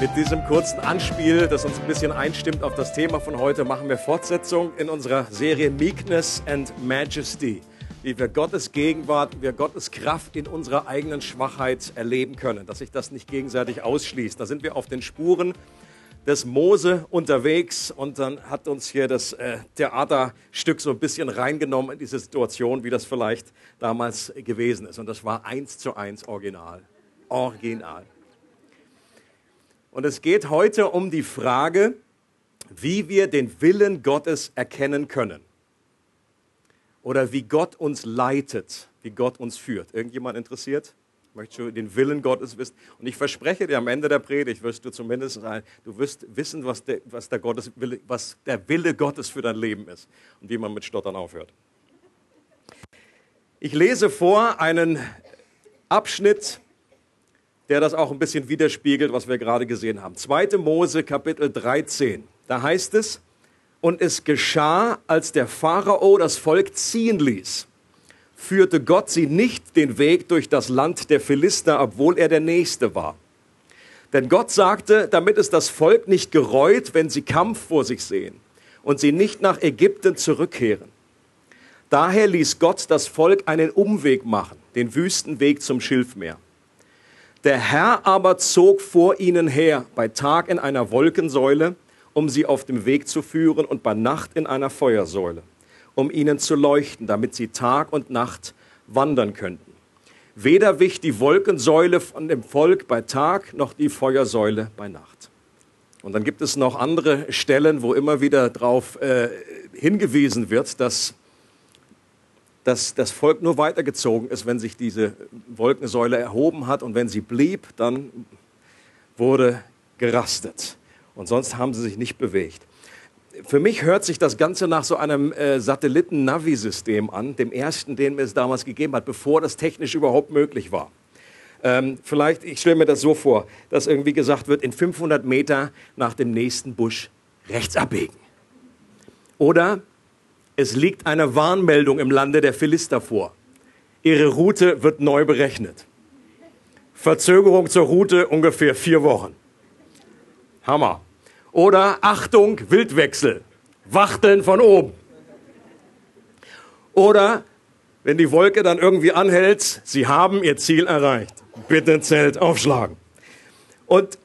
Mit diesem kurzen Anspiel, das uns ein bisschen einstimmt auf das Thema von heute, machen wir Fortsetzung in unserer Serie Meekness and Majesty, wie wir Gottes Gegenwart, wie wir Gottes Kraft in unserer eigenen Schwachheit erleben können, dass sich das nicht gegenseitig ausschließt. Da sind wir auf den Spuren des Mose unterwegs und dann hat uns hier das äh, Theaterstück so ein bisschen reingenommen in diese Situation, wie das vielleicht damals gewesen ist. Und das war eins zu eins original. Original. Und es geht heute um die Frage, wie wir den Willen Gottes erkennen können. Oder wie Gott uns leitet, wie Gott uns führt. Irgendjemand interessiert? Möchtest du den Willen Gottes wissen? Und ich verspreche dir, am Ende der Predigt wirst du zumindest sein, du wirst wissen, was der, was der, Gottes Wille, was der Wille Gottes für dein Leben ist und wie man mit Stottern aufhört. Ich lese vor einen Abschnitt der das auch ein bisschen widerspiegelt, was wir gerade gesehen haben. 2. Mose Kapitel 13. Da heißt es, und es geschah, als der Pharao das Volk ziehen ließ, führte Gott sie nicht den Weg durch das Land der Philister, obwohl er der Nächste war. Denn Gott sagte, damit es das Volk nicht gereut, wenn sie Kampf vor sich sehen und sie nicht nach Ägypten zurückkehren. Daher ließ Gott das Volk einen Umweg machen, den Wüstenweg zum Schilfmeer. Der Herr aber zog vor ihnen her, bei Tag in einer Wolkensäule, um sie auf dem Weg zu führen, und bei Nacht in einer Feuersäule, um ihnen zu leuchten, damit sie Tag und Nacht wandern könnten. Weder wich die Wolkensäule von dem Volk bei Tag, noch die Feuersäule bei Nacht. Und dann gibt es noch andere Stellen, wo immer wieder darauf äh, hingewiesen wird, dass dass das Volk nur weitergezogen ist, wenn sich diese Wolkensäule erhoben hat und wenn sie blieb, dann wurde gerastet. Und sonst haben sie sich nicht bewegt. Für mich hört sich das Ganze nach so einem äh, Satelliten-Navi-System an, dem ersten, den es damals gegeben hat, bevor das technisch überhaupt möglich war. Ähm, vielleicht, ich stelle mir das so vor, dass irgendwie gesagt wird, in 500 Meter nach dem nächsten Busch rechts abbiegen. Oder es liegt eine Warnmeldung im Lande der Philister vor. Ihre Route wird neu berechnet. Verzögerung zur Route ungefähr vier Wochen. Hammer. Oder Achtung, Wildwechsel. Wachteln von oben. Oder wenn die Wolke dann irgendwie anhält, Sie haben Ihr Ziel erreicht. Bitte Zelt aufschlagen. Und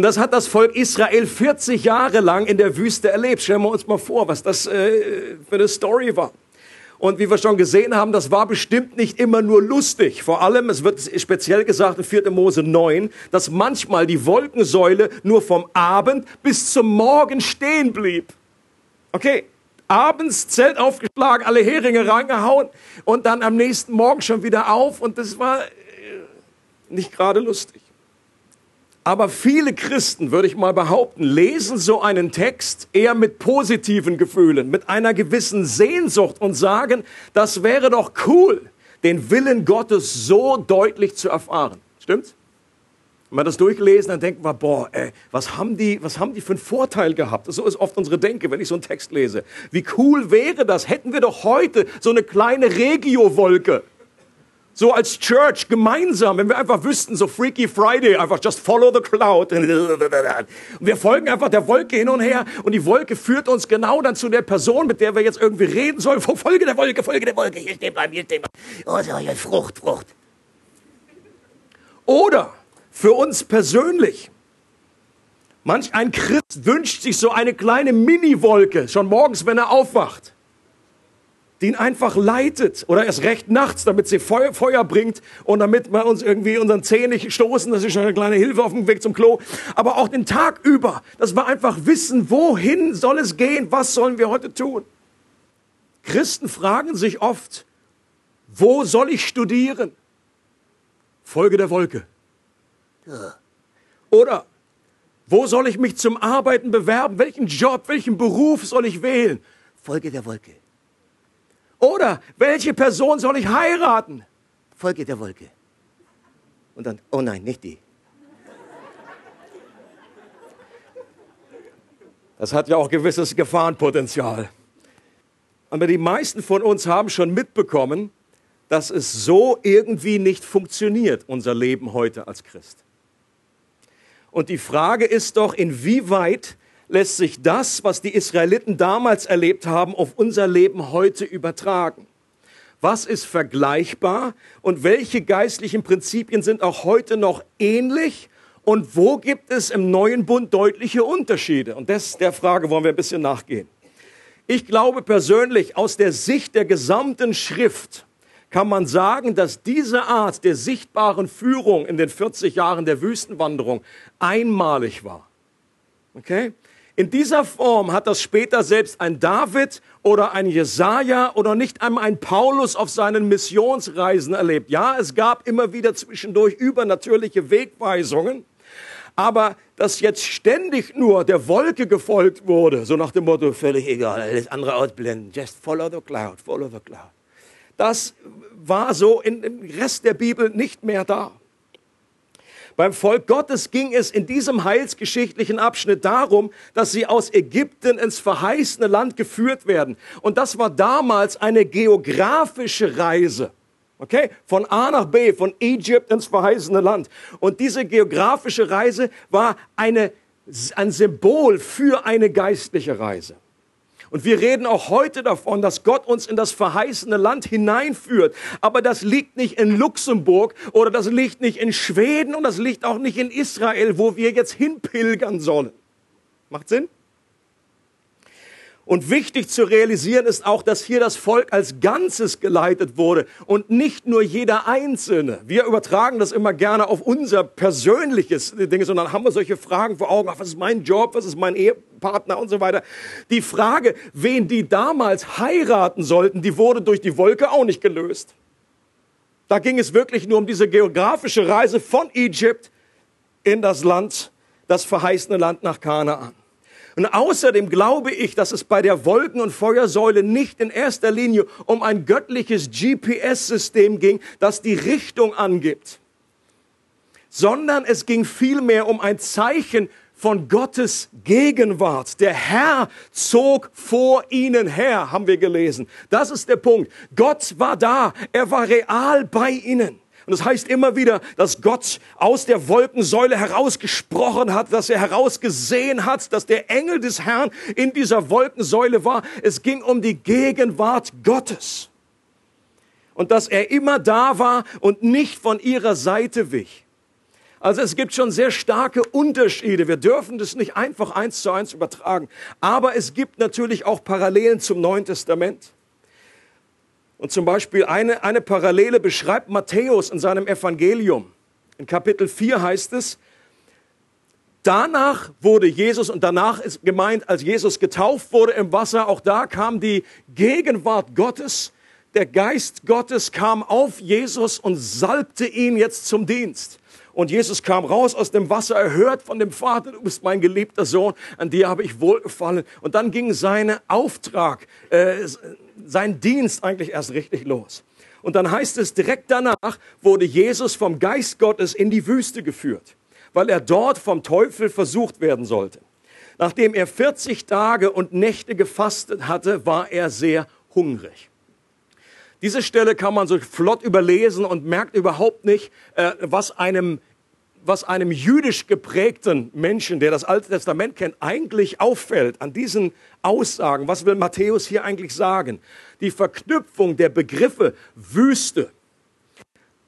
und das hat das Volk Israel 40 Jahre lang in der Wüste erlebt. Stellen wir uns mal vor, was das äh, für eine Story war. Und wie wir schon gesehen haben, das war bestimmt nicht immer nur lustig. Vor allem, es wird speziell gesagt in 4. Mose 9, dass manchmal die Wolkensäule nur vom Abend bis zum Morgen stehen blieb. Okay, abends Zelt aufgeschlagen, alle Heringe reingehauen und dann am nächsten Morgen schon wieder auf und das war äh, nicht gerade lustig. Aber viele Christen, würde ich mal behaupten, lesen so einen Text eher mit positiven Gefühlen, mit einer gewissen Sehnsucht und sagen, das wäre doch cool, den Willen Gottes so deutlich zu erfahren. Stimmt's? Wenn wir das durchlesen, dann denken wir, boah, ey, was haben die, was haben die für einen Vorteil gehabt? So ist oft unsere Denke, wenn ich so einen Text lese. Wie cool wäre das? Hätten wir doch heute so eine kleine Regiowolke so als Church gemeinsam, wenn wir einfach wüssten, so Freaky Friday, einfach just follow the cloud. Und wir folgen einfach der Wolke hin und her und die Wolke führt uns genau dann zu der Person, mit der wir jetzt irgendwie reden sollen. Folge der Wolke, folge der Wolke, hier stehen bleiben, hier stehen bleiben. Oh, Frucht, Frucht. Oder für uns persönlich. Manch ein Christ wünscht sich so eine kleine Mini-Wolke, schon morgens, wenn er aufwacht die ihn einfach leitet oder erst recht nachts, damit sie Feuer, Feuer bringt und damit wir uns irgendwie unseren Zehen nicht stoßen. Das ist schon eine kleine Hilfe auf dem Weg zum Klo. Aber auch den Tag über, dass wir einfach wissen, wohin soll es gehen? Was sollen wir heute tun? Christen fragen sich oft, wo soll ich studieren? Folge der Wolke. Oder wo soll ich mich zum Arbeiten bewerben? Welchen Job, welchen Beruf soll ich wählen? Folge der Wolke. Oder welche Person soll ich heiraten? Folge der Wolke. Und dann, oh nein, nicht die. Das hat ja auch gewisses Gefahrenpotenzial. Aber die meisten von uns haben schon mitbekommen, dass es so irgendwie nicht funktioniert, unser Leben heute als Christ. Und die Frage ist doch, inwieweit lässt sich das, was die Israeliten damals erlebt haben, auf unser Leben heute übertragen? Was ist vergleichbar und welche geistlichen Prinzipien sind auch heute noch ähnlich und wo gibt es im neuen Bund deutliche Unterschiede? Und das, der Frage wollen wir ein bisschen nachgehen. Ich glaube persönlich, aus der Sicht der gesamten Schrift kann man sagen, dass diese Art der sichtbaren Führung in den 40 Jahren der Wüstenwanderung einmalig war. Okay? In dieser Form hat das später selbst ein David oder ein Jesaja oder nicht einmal ein Paulus auf seinen Missionsreisen erlebt. Ja, es gab immer wieder zwischendurch übernatürliche Wegweisungen, aber dass jetzt ständig nur der Wolke gefolgt wurde, so nach dem Motto, völlig egal, alles andere ausblenden, just follow the cloud, follow the cloud. Das war so dem Rest der Bibel nicht mehr da. Beim Volk Gottes ging es in diesem heilsgeschichtlichen Abschnitt darum, dass sie aus Ägypten ins verheißene Land geführt werden. Und das war damals eine geografische Reise. Okay? Von A nach B, von Ägypten ins verheißene Land. Und diese geografische Reise war eine, ein Symbol für eine geistliche Reise. Und wir reden auch heute davon, dass Gott uns in das verheißene Land hineinführt. Aber das liegt nicht in Luxemburg oder das liegt nicht in Schweden und das liegt auch nicht in Israel, wo wir jetzt hinpilgern sollen. Macht Sinn? Und wichtig zu realisieren ist auch, dass hier das Volk als Ganzes geleitet wurde und nicht nur jeder Einzelne. Wir übertragen das immer gerne auf unser persönliches Ding, sondern haben wir solche Fragen vor Augen. Was ist mein Job? Was ist mein Ehepartner und so weiter? Die Frage, wen die damals heiraten sollten, die wurde durch die Wolke auch nicht gelöst. Da ging es wirklich nur um diese geografische Reise von Ägypt in das Land, das verheißene Land nach Kanaan. Und außerdem glaube ich, dass es bei der Wolken- und Feuersäule nicht in erster Linie um ein göttliches GPS-System ging, das die Richtung angibt, sondern es ging vielmehr um ein Zeichen von Gottes Gegenwart. Der Herr zog vor ihnen her, haben wir gelesen. Das ist der Punkt. Gott war da. Er war real bei ihnen. Und das heißt immer wieder, dass Gott aus der Wolkensäule herausgesprochen hat, dass er herausgesehen hat, dass der Engel des Herrn in dieser Wolkensäule war. Es ging um die Gegenwart Gottes. Und dass er immer da war und nicht von ihrer Seite wich. Also es gibt schon sehr starke Unterschiede. Wir dürfen das nicht einfach eins zu eins übertragen. Aber es gibt natürlich auch Parallelen zum Neuen Testament. Und zum Beispiel eine, eine Parallele beschreibt Matthäus in seinem Evangelium. In Kapitel 4 heißt es, danach wurde Jesus, und danach ist gemeint, als Jesus getauft wurde im Wasser, auch da kam die Gegenwart Gottes, der Geist Gottes kam auf Jesus und salbte ihn jetzt zum Dienst. Und Jesus kam raus aus dem Wasser, er hört von dem Vater, du bist mein geliebter Sohn, an dir habe ich wohlgefallen. Und dann ging sein Auftrag, äh, sein Dienst eigentlich erst richtig los. Und dann heißt es, direkt danach wurde Jesus vom Geist Gottes in die Wüste geführt, weil er dort vom Teufel versucht werden sollte. Nachdem er 40 Tage und Nächte gefastet hatte, war er sehr hungrig. Diese Stelle kann man so flott überlesen und merkt überhaupt nicht, äh, was einem was einem jüdisch geprägten Menschen, der das Alte Testament kennt, eigentlich auffällt an diesen Aussagen. Was will Matthäus hier eigentlich sagen? Die Verknüpfung der Begriffe Wüste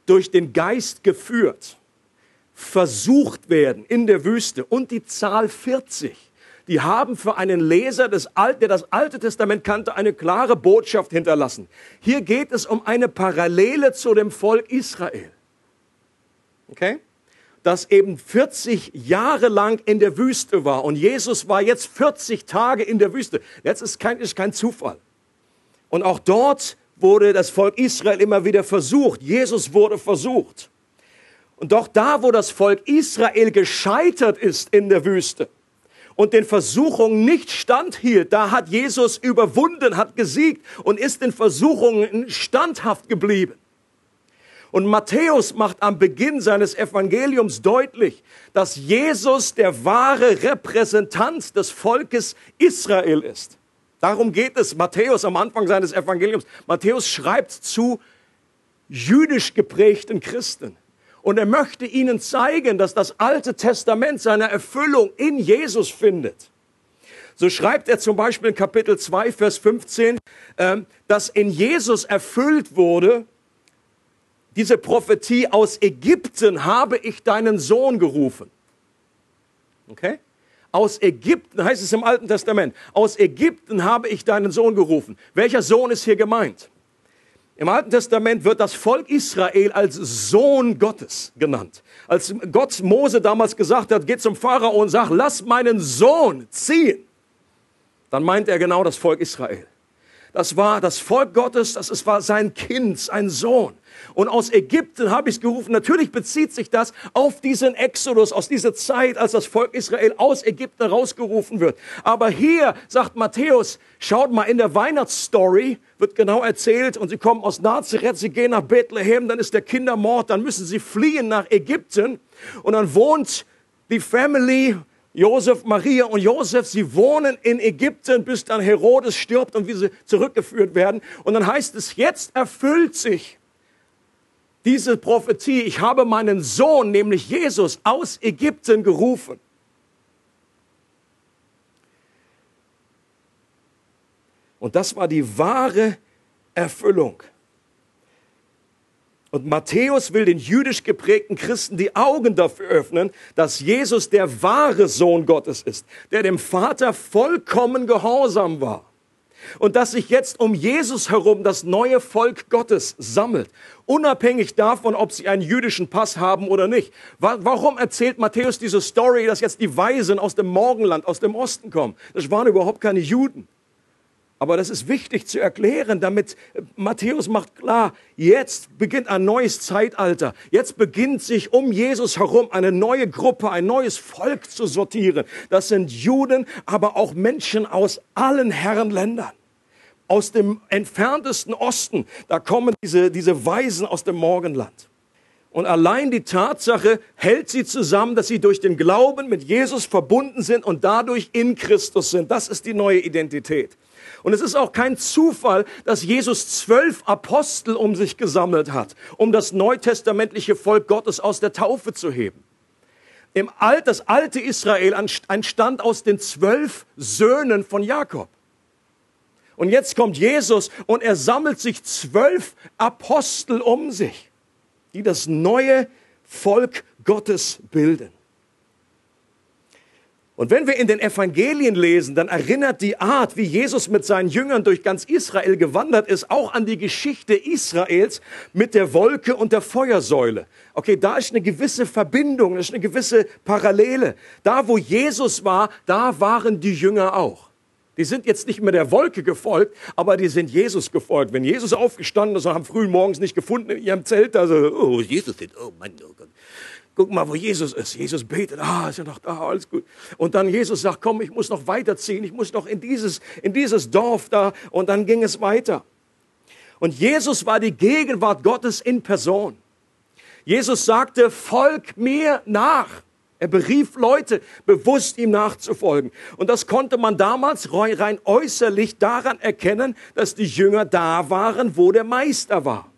durch den Geist geführt, versucht werden in der Wüste und die Zahl 40 die haben für einen Leser, des Alt, der das Alte Testament kannte, eine klare Botschaft hinterlassen. Hier geht es um eine Parallele zu dem Volk Israel. Okay? Das eben 40 Jahre lang in der Wüste war und Jesus war jetzt 40 Tage in der Wüste. Jetzt ist kein, ist kein Zufall. Und auch dort wurde das Volk Israel immer wieder versucht. Jesus wurde versucht. Und doch da, wo das Volk Israel gescheitert ist in der Wüste und den Versuchungen nicht standhielt, da hat Jesus überwunden, hat gesiegt und ist den Versuchungen standhaft geblieben. Und Matthäus macht am Beginn seines Evangeliums deutlich, dass Jesus der wahre Repräsentant des Volkes Israel ist. Darum geht es Matthäus am Anfang seines Evangeliums. Matthäus schreibt zu jüdisch geprägten Christen. Und er möchte ihnen zeigen, dass das Alte Testament seine Erfüllung in Jesus findet. So schreibt er zum Beispiel in Kapitel 2, Vers 15, ähm, dass in Jesus erfüllt wurde, diese Prophetie aus Ägypten habe ich deinen Sohn gerufen. Okay? Aus Ägypten heißt es im Alten Testament. Aus Ägypten habe ich deinen Sohn gerufen. Welcher Sohn ist hier gemeint? Im Alten Testament wird das Volk Israel als Sohn Gottes genannt. Als Gott Mose damals gesagt hat, geht zum Pharao und sagt, lass meinen Sohn ziehen, dann meint er genau das Volk Israel. Das war das Volk Gottes, das war sein Kind, sein Sohn. Und aus Ägypten habe ich es gerufen. Natürlich bezieht sich das auf diesen Exodus, aus dieser Zeit, als das Volk Israel aus Ägypten rausgerufen wird. Aber hier sagt Matthäus, schaut mal in der Weihnachtsstory, wird genau erzählt und sie kommen aus Nazareth, sie gehen nach Bethlehem, dann ist der Kindermord, dann müssen sie fliehen nach Ägypten und dann wohnt die Family Josef, Maria und Josef, sie wohnen in Ägypten, bis dann Herodes stirbt und wie sie zurückgeführt werden. Und dann heißt es, jetzt erfüllt sich diese Prophetie, ich habe meinen Sohn, nämlich Jesus, aus Ägypten gerufen. Und das war die wahre Erfüllung. Und Matthäus will den jüdisch geprägten Christen die Augen dafür öffnen, dass Jesus der wahre Sohn Gottes ist, der dem Vater vollkommen gehorsam war und dass sich jetzt um Jesus herum das neue Volk Gottes sammelt, unabhängig davon, ob sie einen jüdischen Pass haben oder nicht. Warum erzählt Matthäus diese Story, dass jetzt die Weisen aus dem Morgenland, aus dem Osten kommen? Das waren überhaupt keine Juden. Aber das ist wichtig zu erklären, damit Matthäus macht klar, jetzt beginnt ein neues Zeitalter. Jetzt beginnt sich um Jesus herum eine neue Gruppe, ein neues Volk zu sortieren. Das sind Juden, aber auch Menschen aus allen Herrenländern. Aus dem entferntesten Osten, da kommen diese, diese Weisen aus dem Morgenland. Und allein die Tatsache hält sie zusammen, dass sie durch den Glauben mit Jesus verbunden sind und dadurch in Christus sind. Das ist die neue Identität. Und es ist auch kein Zufall, dass Jesus zwölf Apostel um sich gesammelt hat, um das neutestamentliche Volk Gottes aus der Taufe zu heben. Im Alt, das alte Israel entstand aus den zwölf Söhnen von Jakob. Und jetzt kommt Jesus und er sammelt sich zwölf Apostel um sich, die das neue Volk Gottes bilden. Und wenn wir in den Evangelien lesen, dann erinnert die Art, wie Jesus mit seinen Jüngern durch ganz Israel gewandert ist, auch an die Geschichte Israels mit der Wolke und der Feuersäule. Okay, da ist eine gewisse Verbindung, da ist eine gewisse Parallele. Da, wo Jesus war, da waren die Jünger auch. Die sind jetzt nicht mehr der Wolke gefolgt, aber die sind Jesus gefolgt. Wenn Jesus aufgestanden ist und haben früh morgens nicht gefunden in ihrem Zelt, also, oh, Jesus oh Mann, oh Gott. Guck mal, wo Jesus ist. Jesus betet, ah, ist ja noch da, alles gut. Und dann Jesus sagt, komm, ich muss noch weiterziehen, ich muss noch in dieses, in dieses Dorf da. Und dann ging es weiter. Und Jesus war die Gegenwart Gottes in Person. Jesus sagte, folg mir nach. Er berief Leute, bewusst ihm nachzufolgen. Und das konnte man damals rein äußerlich daran erkennen, dass die Jünger da waren, wo der Meister war.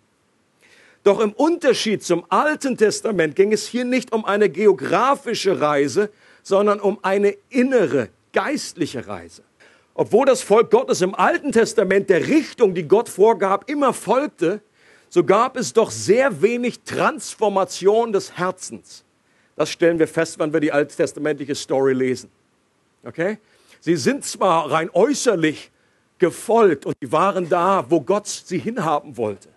Doch im Unterschied zum Alten Testament ging es hier nicht um eine geografische Reise, sondern um eine innere, geistliche Reise. Obwohl das Volk Gottes im Alten Testament der Richtung, die Gott vorgab, immer folgte, so gab es doch sehr wenig Transformation des Herzens. Das stellen wir fest, wenn wir die alttestamentliche Story lesen. Okay? Sie sind zwar rein äußerlich gefolgt und sie waren da, wo Gott sie hinhaben wollte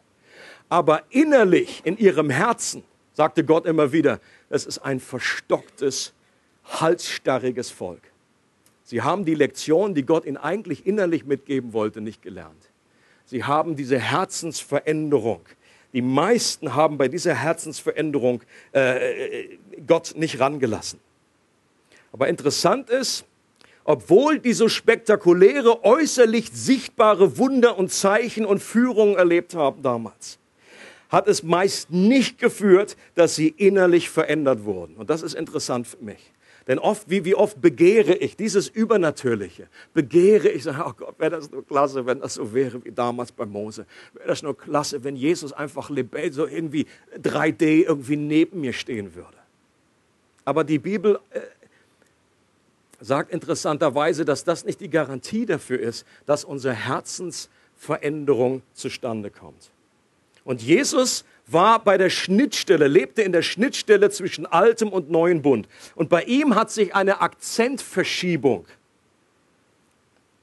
aber innerlich in ihrem Herzen, sagte Gott immer wieder, es ist ein verstocktes, halsstarriges Volk. Sie haben die Lektion, die Gott ihnen eigentlich innerlich mitgeben wollte, nicht gelernt. Sie haben diese Herzensveränderung die meisten haben bei dieser Herzensveränderung äh, Gott nicht rangelassen. Aber interessant ist, obwohl die so spektakuläre, äußerlich sichtbare Wunder und Zeichen und Führungen erlebt haben damals, hat es meist nicht geführt, dass sie innerlich verändert wurden. Und das ist interessant für mich. Denn oft, wie, wie oft begehre ich dieses Übernatürliche, begehre ich, sage, oh Gott, wäre das nur klasse, wenn das so wäre wie damals bei Mose. Wäre das nur klasse, wenn Jesus einfach lebendig, so irgendwie 3D irgendwie neben mir stehen würde. Aber die Bibel äh, sagt interessanterweise, dass das nicht die Garantie dafür ist, dass unsere Herzensveränderung zustande kommt. Und Jesus war bei der Schnittstelle, lebte in der Schnittstelle zwischen altem und neuen Bund. Und bei ihm hat sich eine Akzentverschiebung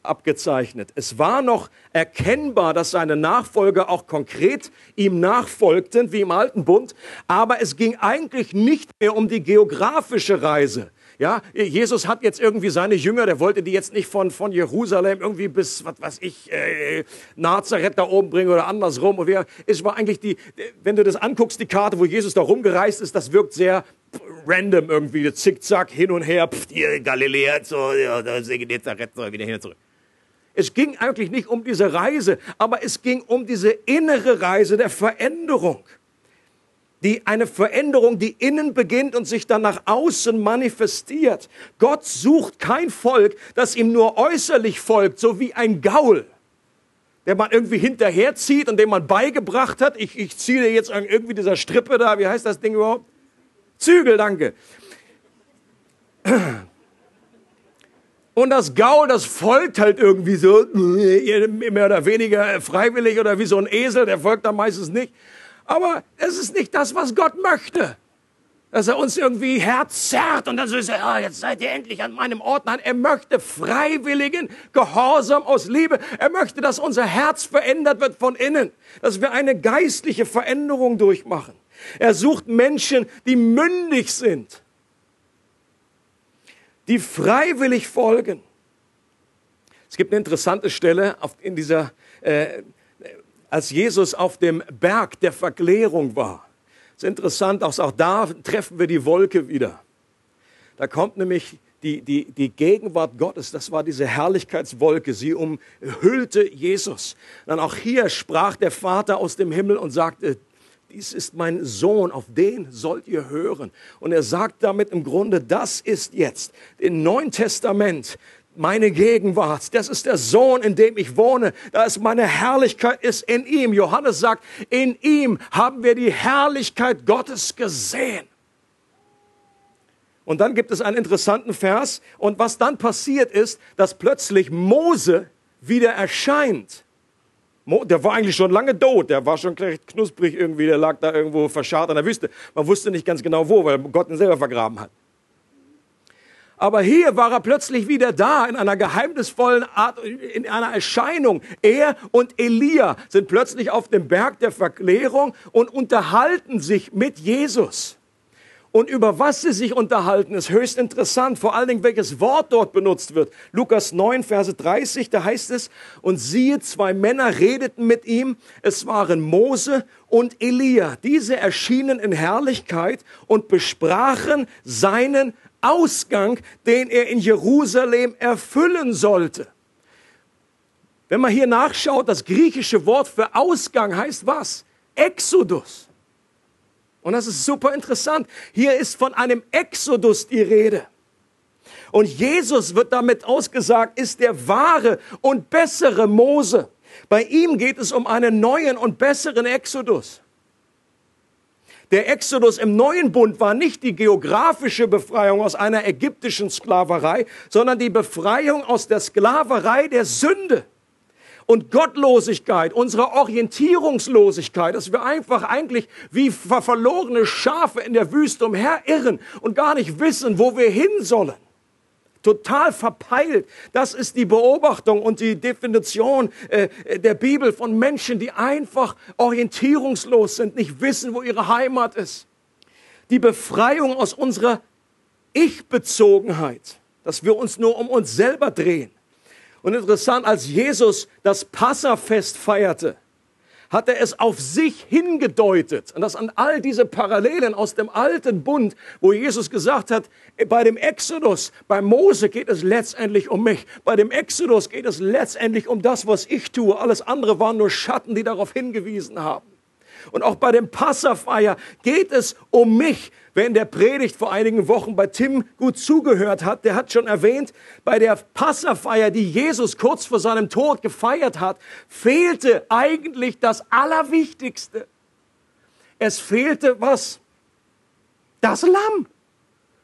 abgezeichnet. Es war noch erkennbar, dass seine Nachfolger auch konkret ihm nachfolgten, wie im alten Bund, aber es ging eigentlich nicht mehr um die geografische Reise, ja, Jesus hat jetzt irgendwie seine Jünger, der wollte die jetzt nicht von, von Jerusalem irgendwie bis, was weiß ich, äh, Nazareth da oben bringen oder andersrum. Und wir, es war eigentlich die, wenn du das anguckst, die Karte, wo Jesus da rumgereist ist, das wirkt sehr random irgendwie, zickzack, hin und her, pff, hier Galiläa, so, ja, da Nazareth, so, wieder hin und zurück. Es ging eigentlich nicht um diese Reise, aber es ging um diese innere Reise der Veränderung die eine Veränderung, die innen beginnt und sich dann nach außen manifestiert. Gott sucht kein Volk, das ihm nur äußerlich folgt, so wie ein Gaul, der man irgendwie hinterherzieht und dem man beigebracht hat. Ich, ich ziehe dir jetzt irgendwie dieser Strippe da, wie heißt das Ding überhaupt? Zügel, danke. Und das Gaul, das folgt halt irgendwie so, mehr oder weniger freiwillig oder wie so ein Esel, der folgt da meistens nicht. Aber es ist nicht das, was Gott möchte. Dass er uns irgendwie Herz zerrt und dann so ist er, ah, jetzt seid ihr endlich an meinem Ort. Nein, er möchte freiwilligen Gehorsam aus Liebe. Er möchte, dass unser Herz verändert wird von innen. Dass wir eine geistliche Veränderung durchmachen. Er sucht Menschen, die mündig sind. Die freiwillig folgen. Es gibt eine interessante Stelle in dieser äh, als Jesus auf dem Berg der Verklärung war. Das ist interessant, auch da treffen wir die Wolke wieder. Da kommt nämlich die, die, die Gegenwart Gottes, das war diese Herrlichkeitswolke, sie umhüllte Jesus. Dann auch hier sprach der Vater aus dem Himmel und sagte, dies ist mein Sohn, auf den sollt ihr hören. Und er sagt damit im Grunde, das ist jetzt im Neuen Testament meine Gegenwart. Das ist der Sohn, in dem ich wohne. Da ist meine Herrlichkeit ist in ihm. Johannes sagt, in ihm haben wir die Herrlichkeit Gottes gesehen. Und dann gibt es einen interessanten Vers. Und was dann passiert ist, dass plötzlich Mose wieder erscheint. Der war eigentlich schon lange tot, der war schon recht knusprig irgendwie, der lag da irgendwo verscharrt in der Wüste. Man wusste nicht ganz genau wo, weil Gott ihn selber vergraben hat. Aber hier war er plötzlich wieder da in einer geheimnisvollen Art, in einer Erscheinung. Er und Elia sind plötzlich auf dem Berg der Verklärung und unterhalten sich mit Jesus. Und über was sie sich unterhalten, ist höchst interessant. Vor allen Dingen, welches Wort dort benutzt wird. Lukas 9, Verse 30, da heißt es, und siehe, zwei Männer redeten mit ihm. Es waren Mose und Elia. Diese erschienen in Herrlichkeit und besprachen seinen Ausgang, den er in Jerusalem erfüllen sollte. Wenn man hier nachschaut, das griechische Wort für Ausgang heißt was? Exodus. Und das ist super interessant. Hier ist von einem Exodus die Rede. Und Jesus wird damit ausgesagt, ist der wahre und bessere Mose. Bei ihm geht es um einen neuen und besseren Exodus. Der Exodus im neuen Bund war nicht die geografische Befreiung aus einer ägyptischen Sklaverei, sondern die Befreiung aus der Sklaverei der Sünde und Gottlosigkeit, unserer Orientierungslosigkeit, dass wir einfach eigentlich wie verlorene Schafe in der Wüste umherirren und gar nicht wissen, wo wir hin sollen total verpeilt. Das ist die Beobachtung und die Definition äh, der Bibel von Menschen, die einfach orientierungslos sind, nicht wissen, wo ihre Heimat ist. Die Befreiung aus unserer Ich-Bezogenheit, dass wir uns nur um uns selber drehen. Und interessant, als Jesus das Passafest feierte, hat er es auf sich hingedeutet. Und das an all diese Parallelen aus dem alten Bund, wo Jesus gesagt hat, bei dem Exodus, bei Mose geht es letztendlich um mich. Bei dem Exodus geht es letztendlich um das, was ich tue. Alles andere waren nur Schatten, die darauf hingewiesen haben. Und auch bei dem Passafeier geht es um mich. Wer in der Predigt vor einigen Wochen bei Tim gut zugehört hat, der hat schon erwähnt, bei der Passafeier, die Jesus kurz vor seinem Tod gefeiert hat, fehlte eigentlich das Allerwichtigste. Es fehlte was? Das Lamm.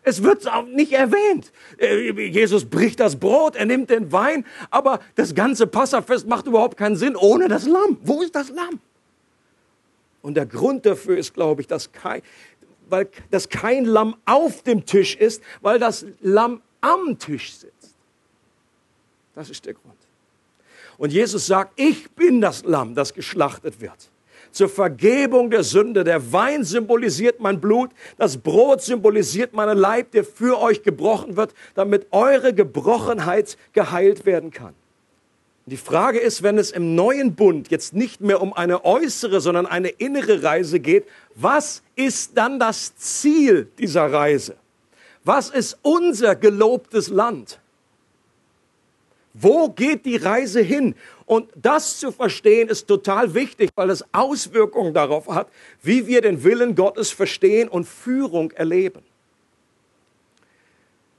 Es wird auch nicht erwähnt. Äh, Jesus bricht das Brot, er nimmt den Wein, aber das ganze Passafest macht überhaupt keinen Sinn ohne das Lamm. Wo ist das Lamm? Und der Grund dafür ist, glaube ich, dass kein, weil dass kein Lamm auf dem Tisch ist, weil das Lamm am Tisch sitzt. Das ist der Grund. Und Jesus sagt, ich bin das Lamm, das geschlachtet wird. Zur Vergebung der Sünde. Der Wein symbolisiert mein Blut, das Brot symbolisiert meinen Leib, der für euch gebrochen wird, damit eure Gebrochenheit geheilt werden kann. Die Frage ist, wenn es im neuen Bund jetzt nicht mehr um eine äußere, sondern eine innere Reise geht, was ist dann das Ziel dieser Reise? Was ist unser gelobtes Land? Wo geht die Reise hin? Und das zu verstehen ist total wichtig, weil es Auswirkungen darauf hat, wie wir den Willen Gottes verstehen und Führung erleben.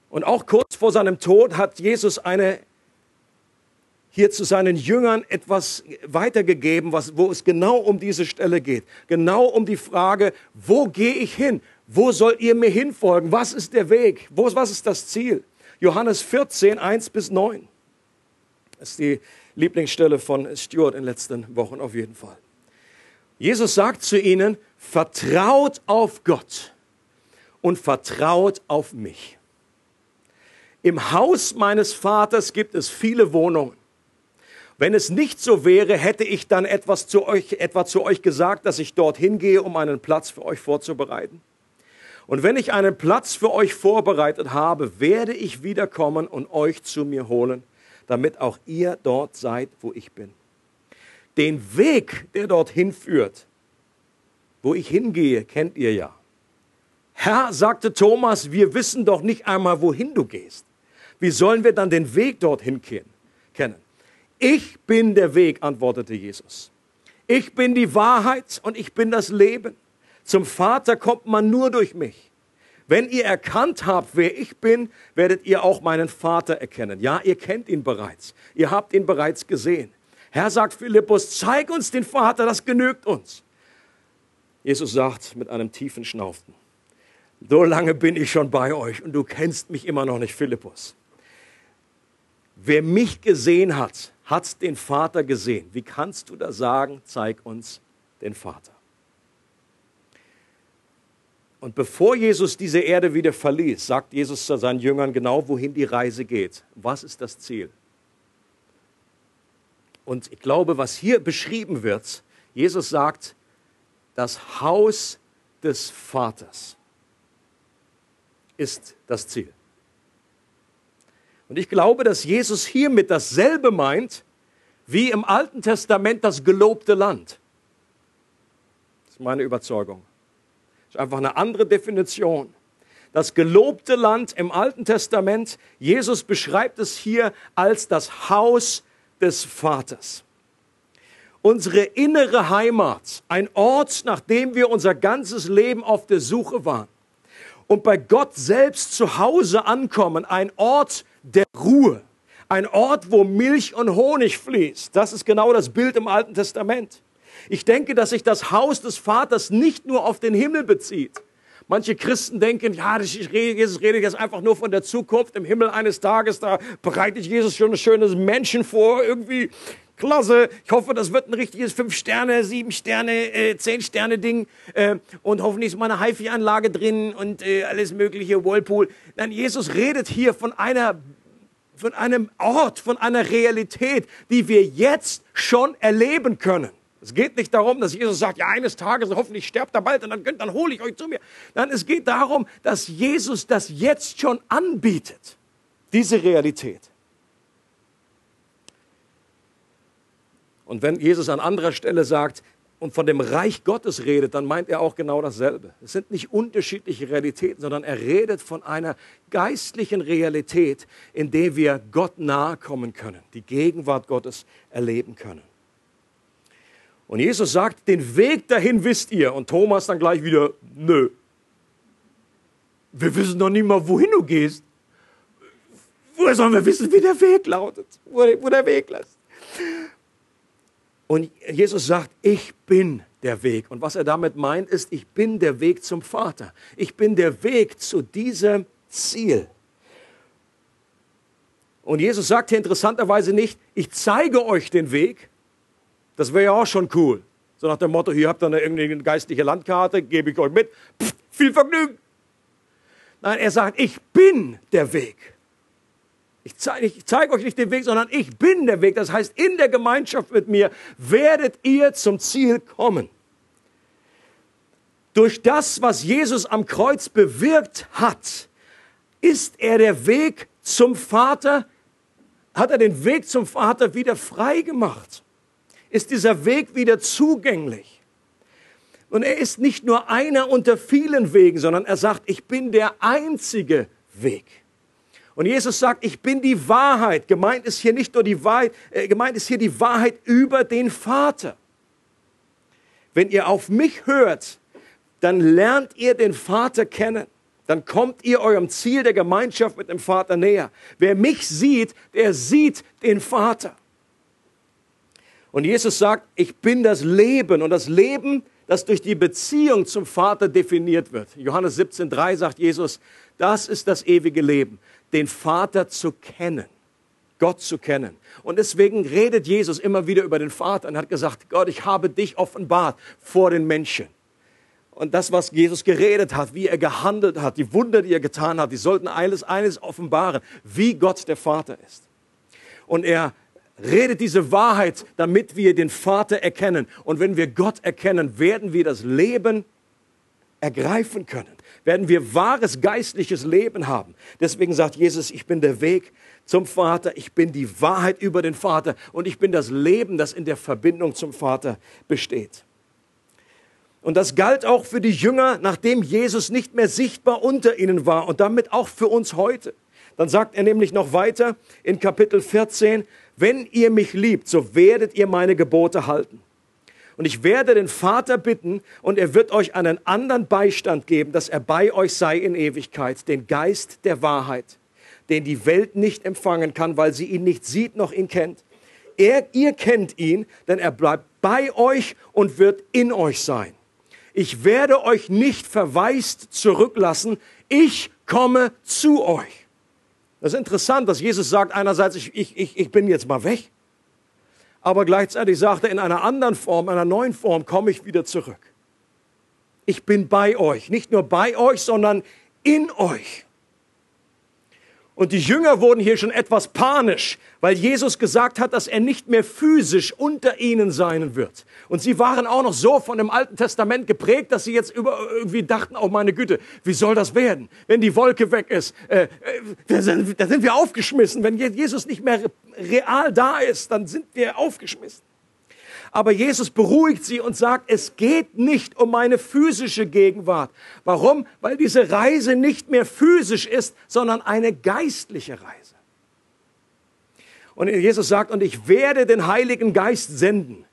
Und auch kurz vor seinem Tod hat Jesus eine hier zu seinen Jüngern etwas weitergegeben, was, wo es genau um diese Stelle geht. Genau um die Frage, wo gehe ich hin? Wo sollt ihr mir hinfolgen? Was ist der Weg? Wo, was ist das Ziel? Johannes 14, 1 bis 9. Das ist die Lieblingsstelle von Stuart in den letzten Wochen auf jeden Fall. Jesus sagt zu ihnen, vertraut auf Gott und vertraut auf mich. Im Haus meines Vaters gibt es viele Wohnungen. Wenn es nicht so wäre, hätte ich dann etwas zu euch, etwa zu euch gesagt, dass ich dorthin gehe, um einen Platz für euch vorzubereiten? Und wenn ich einen Platz für euch vorbereitet habe, werde ich wiederkommen und euch zu mir holen, damit auch ihr dort seid, wo ich bin. Den Weg, der dorthin führt, wo ich hingehe, kennt ihr ja. Herr, sagte Thomas, wir wissen doch nicht einmal, wohin du gehst. Wie sollen wir dann den Weg dorthin kennen? Ich bin der Weg, antwortete Jesus. Ich bin die Wahrheit und ich bin das Leben. Zum Vater kommt man nur durch mich. Wenn ihr erkannt habt, wer ich bin, werdet ihr auch meinen Vater erkennen. Ja, ihr kennt ihn bereits. Ihr habt ihn bereits gesehen. Herr sagt Philippus, zeig uns den Vater, das genügt uns. Jesus sagt mit einem tiefen Schnaufen, so lange bin ich schon bei euch und du kennst mich immer noch nicht, Philippus. Wer mich gesehen hat, hat den Vater gesehen. Wie kannst du da sagen, zeig uns den Vater? Und bevor Jesus diese Erde wieder verließ, sagt Jesus zu seinen Jüngern genau, wohin die Reise geht. Was ist das Ziel? Und ich glaube, was hier beschrieben wird, Jesus sagt, das Haus des Vaters ist das Ziel. Und ich glaube, dass Jesus hiermit dasselbe meint, wie im Alten Testament das gelobte Land. Das ist meine Überzeugung. Das ist einfach eine andere Definition. Das gelobte Land im Alten Testament, Jesus beschreibt es hier als das Haus des Vaters. Unsere innere Heimat, ein Ort, nach dem wir unser ganzes Leben auf der Suche waren. Und bei Gott selbst zu Hause ankommen, ein Ort, der Ruhe. Ein Ort, wo Milch und Honig fließt. Das ist genau das Bild im Alten Testament. Ich denke, dass sich das Haus des Vaters nicht nur auf den Himmel bezieht. Manche Christen denken, ja, Jesus redet jetzt einfach nur von der Zukunft. Im Himmel eines Tages, da bereitet Jesus schon ein schönes Menschen vor. Irgendwie klasse. Ich hoffe, das wird ein richtiges fünf Sterne, sieben Sterne, äh, zehn Sterne Ding. Äh, und hoffentlich ist mal eine HiFi-Anlage drin und äh, alles mögliche, Whirlpool. Nein, Jesus redet hier von einer von einem Ort, von einer Realität, die wir jetzt schon erleben können. Es geht nicht darum, dass Jesus sagt, ja, eines Tages, hoffentlich sterbt er bald und dann, dann hole ich euch zu mir. Nein, es geht darum, dass Jesus das jetzt schon anbietet, diese Realität. Und wenn Jesus an anderer Stelle sagt, und von dem Reich Gottes redet, dann meint er auch genau dasselbe. Es sind nicht unterschiedliche Realitäten, sondern er redet von einer geistlichen Realität, in der wir Gott nahe kommen können, die Gegenwart Gottes erleben können. Und Jesus sagt, den Weg dahin wisst ihr. Und Thomas dann gleich wieder, nö. Wir wissen noch nicht mal, wohin du gehst. Woher sollen wir wissen, wie der Weg lautet? Wo, der Weg lässt? Und Jesus sagt, ich bin der Weg. Und was er damit meint, ist, ich bin der Weg zum Vater. Ich bin der Weg zu diesem Ziel. Und Jesus sagt hier interessanterweise nicht, ich zeige euch den Weg. Das wäre ja auch schon cool. So nach dem Motto, hier habt ihr eine irgendeine geistliche Landkarte, gebe ich euch mit. Pff, viel Vergnügen. Nein, er sagt, ich bin der Weg. Ich zeige, zeige euch nicht den Weg, sondern ich bin der Weg. Das heißt, in der Gemeinschaft mit mir werdet ihr zum Ziel kommen. Durch das, was Jesus am Kreuz bewirkt hat, ist er der Weg zum Vater, hat er den Weg zum Vater wieder frei gemacht. Ist dieser Weg wieder zugänglich. Und er ist nicht nur einer unter vielen Wegen, sondern er sagt, ich bin der einzige Weg. Und Jesus sagt, ich bin die Wahrheit. Gemeint ist hier nicht nur die Wahrheit, äh, gemeint ist hier die Wahrheit über den Vater. Wenn ihr auf mich hört, dann lernt ihr den Vater kennen. Dann kommt ihr eurem Ziel der Gemeinschaft mit dem Vater näher. Wer mich sieht, der sieht den Vater. Und Jesus sagt, ich bin das Leben. Und das Leben, das durch die Beziehung zum Vater definiert wird. Johannes 17,3 sagt Jesus, das ist das ewige Leben den Vater zu kennen. Gott zu kennen. Und deswegen redet Jesus immer wieder über den Vater und hat gesagt, Gott, ich habe dich offenbart vor den Menschen. Und das, was Jesus geredet hat, wie er gehandelt hat, die Wunder, die er getan hat, die sollten eines, eines offenbaren, wie Gott der Vater ist. Und er redet diese Wahrheit, damit wir den Vater erkennen. Und wenn wir Gott erkennen, werden wir das Leben ergreifen können werden wir wahres geistliches Leben haben. Deswegen sagt Jesus, ich bin der Weg zum Vater, ich bin die Wahrheit über den Vater und ich bin das Leben, das in der Verbindung zum Vater besteht. Und das galt auch für die Jünger, nachdem Jesus nicht mehr sichtbar unter ihnen war und damit auch für uns heute. Dann sagt er nämlich noch weiter in Kapitel 14, wenn ihr mich liebt, so werdet ihr meine Gebote halten. Und ich werde den Vater bitten und er wird euch einen anderen Beistand geben, dass er bei euch sei in Ewigkeit, den Geist der Wahrheit, den die Welt nicht empfangen kann, weil sie ihn nicht sieht noch ihn kennt. Er, ihr kennt ihn, denn er bleibt bei euch und wird in euch sein. Ich werde euch nicht verwaist zurücklassen, ich komme zu euch. Das ist interessant, dass Jesus sagt einerseits, ich, ich, ich bin jetzt mal weg aber gleichzeitig sagt er, in einer anderen Form, einer neuen Form komme ich wieder zurück. Ich bin bei euch, nicht nur bei euch, sondern in euch. Und die Jünger wurden hier schon etwas panisch, weil Jesus gesagt hat, dass er nicht mehr physisch unter ihnen sein wird. Und sie waren auch noch so von dem Alten Testament geprägt, dass sie jetzt über, irgendwie dachten, oh meine Güte, wie soll das werden, wenn die Wolke weg ist? Äh, äh, da, sind, da sind wir aufgeschmissen. Wenn Jesus nicht mehr real da ist, dann sind wir aufgeschmissen. Aber Jesus beruhigt sie und sagt, es geht nicht um meine physische Gegenwart. Warum? Weil diese Reise nicht mehr physisch ist, sondern eine geistliche Reise. Und Jesus sagt, und ich werde den Heiligen Geist senden,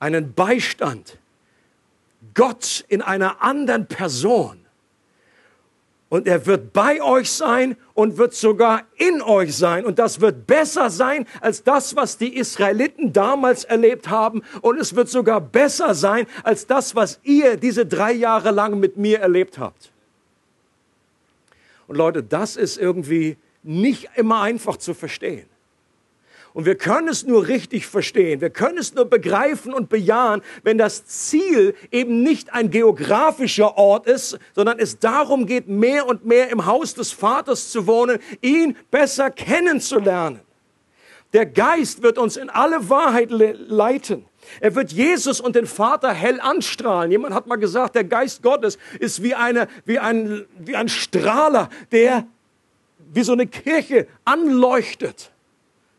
einen Beistand, Gott in einer anderen Person, und er wird bei euch sein und wird sogar in euch sein. Und das wird besser sein als das, was die Israeliten damals erlebt haben. Und es wird sogar besser sein als das, was ihr diese drei Jahre lang mit mir erlebt habt. Und Leute, das ist irgendwie nicht immer einfach zu verstehen. Und wir können es nur richtig verstehen, wir können es nur begreifen und bejahen, wenn das Ziel eben nicht ein geografischer Ort ist, sondern es darum geht, mehr und mehr im Haus des Vaters zu wohnen, ihn besser kennenzulernen. Der Geist wird uns in alle Wahrheit leiten. Er wird Jesus und den Vater hell anstrahlen. Jemand hat mal gesagt, der Geist Gottes ist wie, eine, wie, ein, wie ein Strahler, der wie so eine Kirche anleuchtet.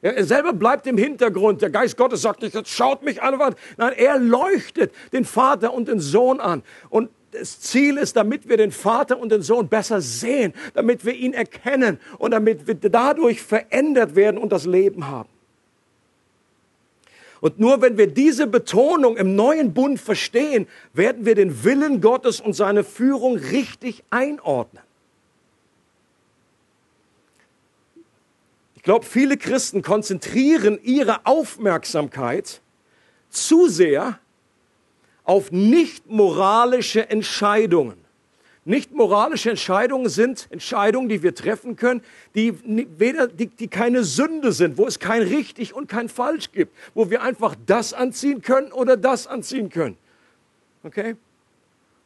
Er selber bleibt im Hintergrund. Der Geist Gottes sagt nicht, jetzt schaut mich an. Nein, er leuchtet den Vater und den Sohn an. Und das Ziel ist, damit wir den Vater und den Sohn besser sehen, damit wir ihn erkennen und damit wir dadurch verändert werden und das Leben haben. Und nur wenn wir diese Betonung im neuen Bund verstehen, werden wir den Willen Gottes und seine Führung richtig einordnen. Glaube, viele Christen konzentrieren ihre Aufmerksamkeit zu sehr auf nicht moralische Entscheidungen. Nicht moralische Entscheidungen sind Entscheidungen, die wir treffen können, die, weder, die, die keine Sünde sind, wo es kein richtig und kein falsch gibt, wo wir einfach das anziehen können oder das anziehen können. Okay?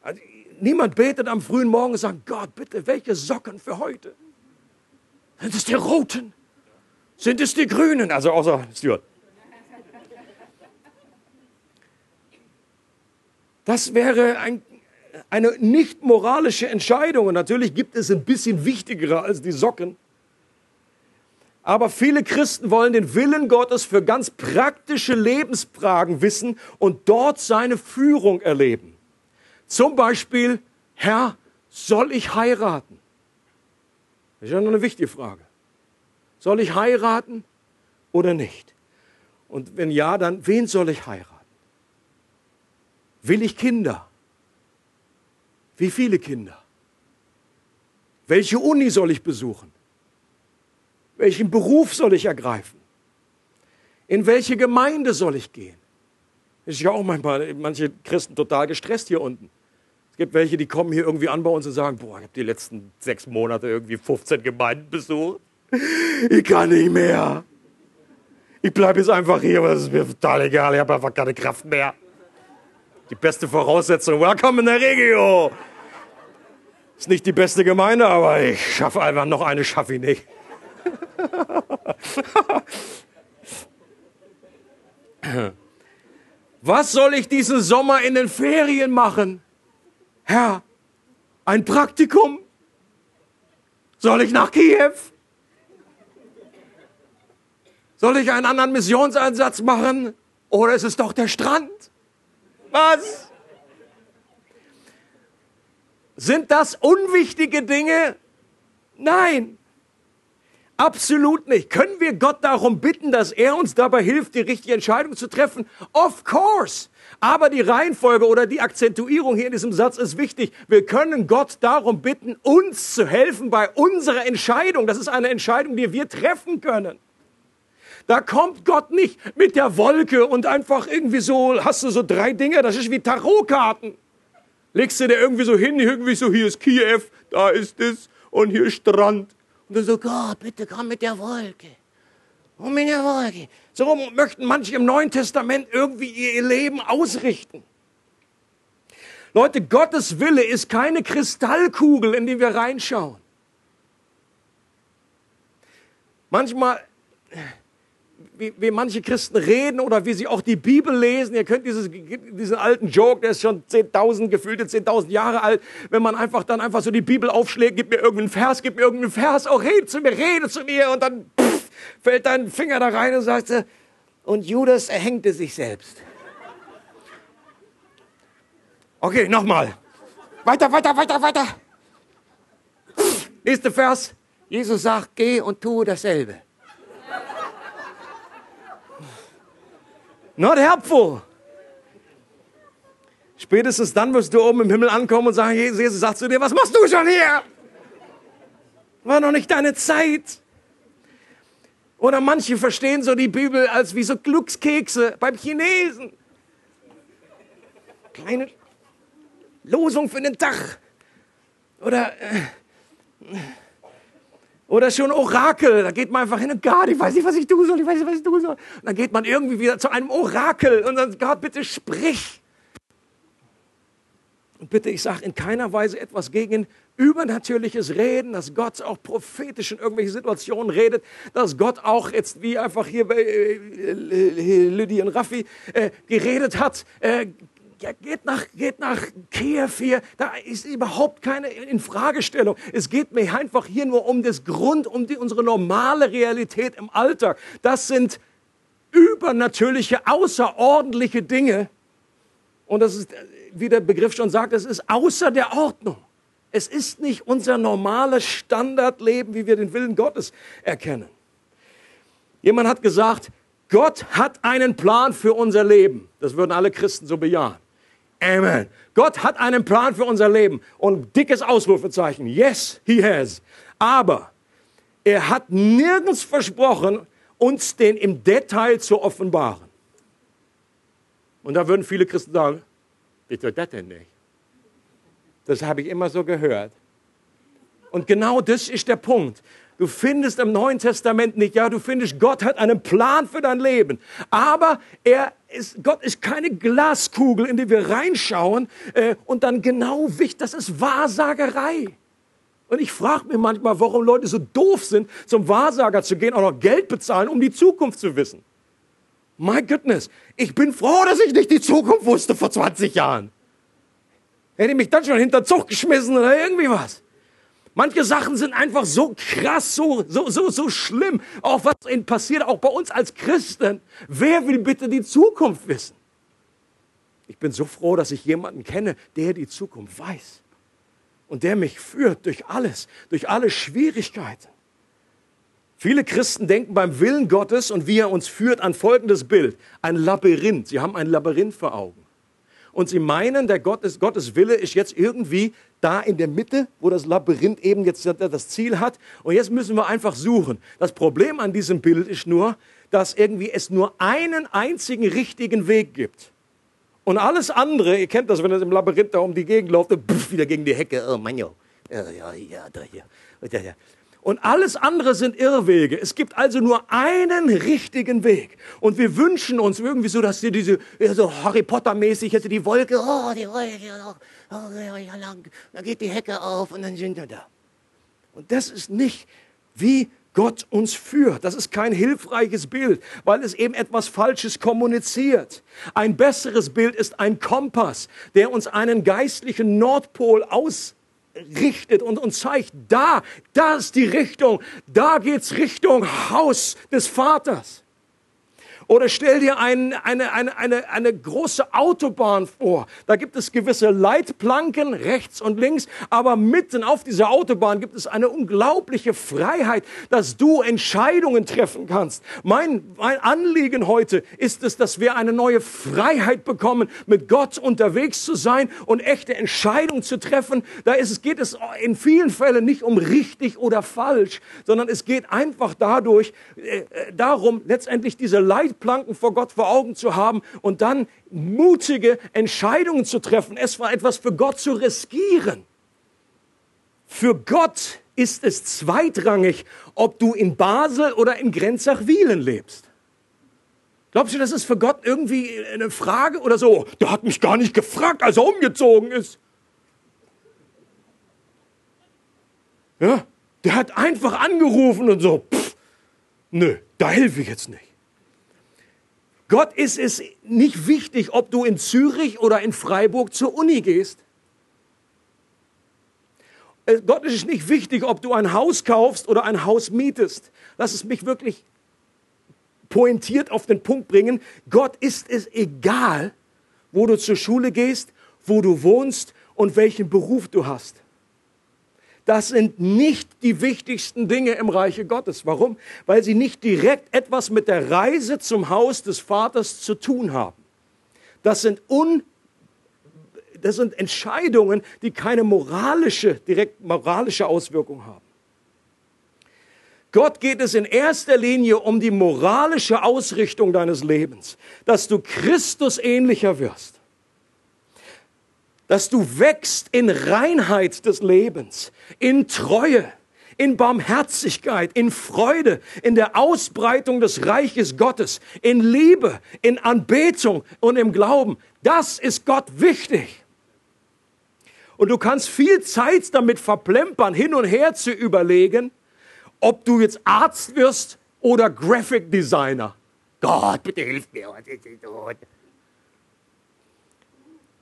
Also, niemand betet am frühen Morgen und sagt, Gott, bitte, welche Socken für heute? Sind es die roten? Sind es die Grünen? Also außer Stuart. Das wäre ein, eine nicht moralische Entscheidung. Und natürlich gibt es ein bisschen wichtigere als die Socken. Aber viele Christen wollen den Willen Gottes für ganz praktische Lebensfragen wissen und dort seine Führung erleben. Zum Beispiel, Herr, soll ich heiraten? Das ist ja noch eine wichtige Frage. Soll ich heiraten oder nicht? Und wenn ja, dann wen soll ich heiraten? Will ich Kinder? Wie viele Kinder? Welche Uni soll ich besuchen? Welchen Beruf soll ich ergreifen? In welche Gemeinde soll ich gehen? Das ist ja auch manchmal manche Christen total gestresst hier unten. Es gibt welche, die kommen hier irgendwie an bei uns und sagen, boah, ich habe die letzten sechs Monate irgendwie 15 Gemeinden besucht ich kann nicht mehr. Ich bleibe jetzt einfach hier, aber das ist mir total egal. Ich habe einfach keine Kraft mehr. Die beste Voraussetzung. Welcome in der Regio. Ist nicht die beste Gemeinde, aber ich schaffe einfach noch eine, schaffe ich nicht. Was soll ich diesen Sommer in den Ferien machen? Herr, ein Praktikum? Soll ich nach Kiew? Soll ich einen anderen Missionseinsatz machen? Oder ist es doch der Strand? Was? Sind das unwichtige Dinge? Nein. Absolut nicht. Können wir Gott darum bitten, dass er uns dabei hilft, die richtige Entscheidung zu treffen? Of course. Aber die Reihenfolge oder die Akzentuierung hier in diesem Satz ist wichtig. Wir können Gott darum bitten, uns zu helfen bei unserer Entscheidung. Das ist eine Entscheidung, die wir treffen können. Da kommt Gott nicht mit der Wolke und einfach irgendwie so, hast du so drei Dinge, das ist wie Tarotkarten. Legst du dir irgendwie so hin, irgendwie so, hier ist Kiew, da ist es und hier ist Strand. Und dann so, Gott, bitte komm mit der Wolke. Komm mit der Wolke. So möchten manche im Neuen Testament irgendwie ihr Leben ausrichten. Leute, Gottes Wille ist keine Kristallkugel, in die wir reinschauen. Manchmal wie, wie manche Christen reden oder wie sie auch die Bibel lesen. Ihr könnt dieses, diesen alten Joke, der ist schon 10.000, gefühlte 10.000 Jahre alt, wenn man einfach dann einfach so die Bibel aufschlägt, gib mir irgendeinen Vers, gib mir irgendeinen Vers, oh, rede zu mir, rede zu mir und dann pff, fällt dein Finger da rein und sagt, und Judas erhängte sich selbst. Okay, nochmal. Weiter, weiter, weiter, weiter. Nächster Vers. Jesus sagt, geh und tue dasselbe. Not helpful. Spätestens dann wirst du oben im Himmel ankommen und sagen, Jesus sagt zu dir, was machst du schon hier? War noch nicht deine Zeit. Oder manche verstehen so die Bibel als wie so Glückskekse beim Chinesen. Kleine Losung für den Tag. Oder äh, oder schon Orakel, da geht man einfach hin und Gott, ich weiß nicht, was ich tun soll, ich weiß nicht, was ich tun soll. Und dann geht man irgendwie wieder zu einem Orakel und dann, Gott, bitte sprich. Und bitte, ich sage in keiner Weise etwas gegen übernatürliches Reden, dass Gott auch prophetisch in irgendwelche Situationen redet, dass Gott auch jetzt wie einfach hier bei äh, äh Lydia und Raffi äh, geredet hat. Äh, ja, geht, nach, geht nach Kiew hier, da ist überhaupt keine Infragestellung. Es geht mir einfach hier nur um das Grund, um die, unsere normale Realität im Alltag. Das sind übernatürliche, außerordentliche Dinge. Und das ist, wie der Begriff schon sagt, es ist außer der Ordnung. Es ist nicht unser normales Standardleben, wie wir den Willen Gottes erkennen. Jemand hat gesagt, Gott hat einen Plan für unser Leben. Das würden alle Christen so bejahen. Amen. Gott hat einen Plan für unser Leben. Und dickes Ausrufezeichen. Yes, he has. Aber er hat nirgends versprochen, uns den im Detail zu offenbaren. Und da würden viele Christen sagen, wieso das denn nicht? Das habe ich immer so gehört. Und genau das ist der Punkt. Du findest im Neuen Testament nicht, ja, du findest, Gott hat einen Plan für dein Leben. Aber er ist, Gott ist keine Glaskugel, in die wir reinschauen äh, und dann genau wichtig, das ist Wahrsagerei. Und ich frage mich manchmal, warum Leute so doof sind, zum Wahrsager zu gehen, auch noch Geld bezahlen, um die Zukunft zu wissen. My goodness, ich bin froh, dass ich nicht die Zukunft wusste vor 20 Jahren. Hätte ich mich dann schon hinter Zug geschmissen oder irgendwie was. Manche Sachen sind einfach so krass, so, so, so, so schlimm. Auch was passiert, auch bei uns als Christen. Wer will bitte die Zukunft wissen? Ich bin so froh, dass ich jemanden kenne, der die Zukunft weiß. Und der mich führt durch alles, durch alle Schwierigkeiten. Viele Christen denken beim Willen Gottes und wie er uns führt an folgendes Bild. Ein Labyrinth. Sie haben ein Labyrinth vor Augen und sie meinen, der Gottes, Gottes Wille ist jetzt irgendwie da in der Mitte, wo das Labyrinth eben jetzt das Ziel hat. Und jetzt müssen wir einfach suchen. Das Problem an diesem Bild ist nur, dass irgendwie es nur einen einzigen richtigen Weg gibt. Und alles andere, ihr kennt das, wenn es im Labyrinth da um die Gegend läuft, pff, wieder gegen die Hecke. Oh Mann, ja, ja, ja, da hier. Ja, ja und alles andere sind Irrwege. Es gibt also nur einen richtigen Weg. Und wir wünschen uns irgendwie so, dass wir diese, so Harry Potter mäßig, jetzt die Wolke, oh, die Wolke, oh, oh, ja, lang, da geht die Hecke auf und dann sind wir da. Und das ist nicht, wie Gott uns führt. Das ist kein hilfreiches Bild, weil es eben etwas Falsches kommuniziert. Ein besseres Bild ist ein Kompass, der uns einen geistlichen Nordpol aus richtet und uns zeigt, da, da ist die Richtung, da geht's Richtung Haus des Vaters. Oder stell dir ein, eine, eine, eine, eine große Autobahn vor. Da gibt es gewisse Leitplanken rechts und links, aber mitten auf dieser Autobahn gibt es eine unglaubliche Freiheit, dass du Entscheidungen treffen kannst. Mein, mein Anliegen heute ist es, dass wir eine neue Freiheit bekommen, mit Gott unterwegs zu sein und echte Entscheidungen zu treffen. Da ist, es geht es in vielen Fällen nicht um richtig oder falsch, sondern es geht einfach dadurch, äh, äh darum, letztendlich diese Leitplanken Leitplanken vor Gott vor Augen zu haben und dann mutige Entscheidungen zu treffen. Es war etwas für Gott zu riskieren. Für Gott ist es zweitrangig, ob du in Basel oder in Grenzach-Wielen lebst. Glaubst du, das ist für Gott irgendwie eine Frage oder so? Der hat mich gar nicht gefragt, als er umgezogen ist. Ja, der hat einfach angerufen und so, pff, nö, da helfe ich jetzt nicht. Gott ist es nicht wichtig, ob du in Zürich oder in Freiburg zur Uni gehst. Gott ist es nicht wichtig, ob du ein Haus kaufst oder ein Haus mietest. Lass es mich wirklich pointiert auf den Punkt bringen. Gott ist es egal, wo du zur Schule gehst, wo du wohnst und welchen Beruf du hast. Das sind nicht die wichtigsten Dinge im Reiche Gottes. Warum? Weil sie nicht direkt etwas mit der Reise zum Haus des Vaters zu tun haben. Das sind, un, das sind Entscheidungen, die keine moralische, direkt moralische Auswirkung haben. Gott geht es in erster Linie um die moralische Ausrichtung deines Lebens, dass du Christus ähnlicher wirst dass du wächst in Reinheit des Lebens, in Treue, in Barmherzigkeit, in Freude, in der Ausbreitung des Reiches Gottes, in Liebe, in Anbetung und im Glauben. Das ist Gott wichtig. Und du kannst viel Zeit damit verplempern, hin und her zu überlegen, ob du jetzt Arzt wirst oder Graphic Designer. Gott, bitte hilf mir.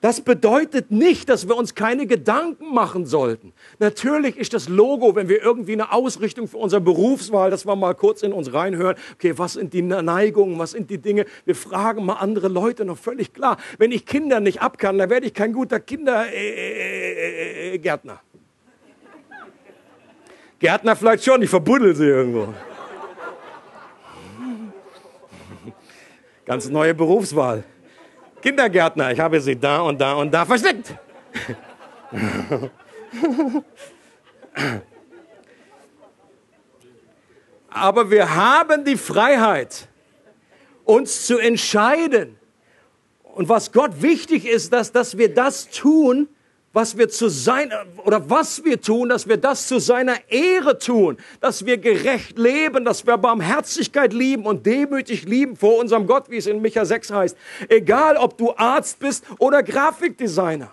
Das bedeutet nicht, dass wir uns keine Gedanken machen sollten. Natürlich ist das Logo, wenn wir irgendwie eine Ausrichtung für unsere Berufswahl, dass wir mal kurz in uns reinhören, okay, was sind die Neigungen, was sind die Dinge? Wir fragen mal andere Leute noch völlig klar. Wenn ich Kinder nicht abkann, dann werde ich kein guter Kindergärtner. Äh, äh, äh, Gärtner vielleicht schon, ich verbuddel sie irgendwo. Ganz neue Berufswahl. Kindergärtner, ich habe sie da und da und da versteckt. Aber wir haben die Freiheit, uns zu entscheiden. Und was Gott wichtig ist, dass, dass wir das tun, was wir zu seiner, oder was wir tun, dass wir das zu seiner Ehre tun, dass wir gerecht leben, dass wir Barmherzigkeit lieben und demütig lieben vor unserem Gott, wie es in Micha 6 heißt. Egal, ob du Arzt bist oder Grafikdesigner.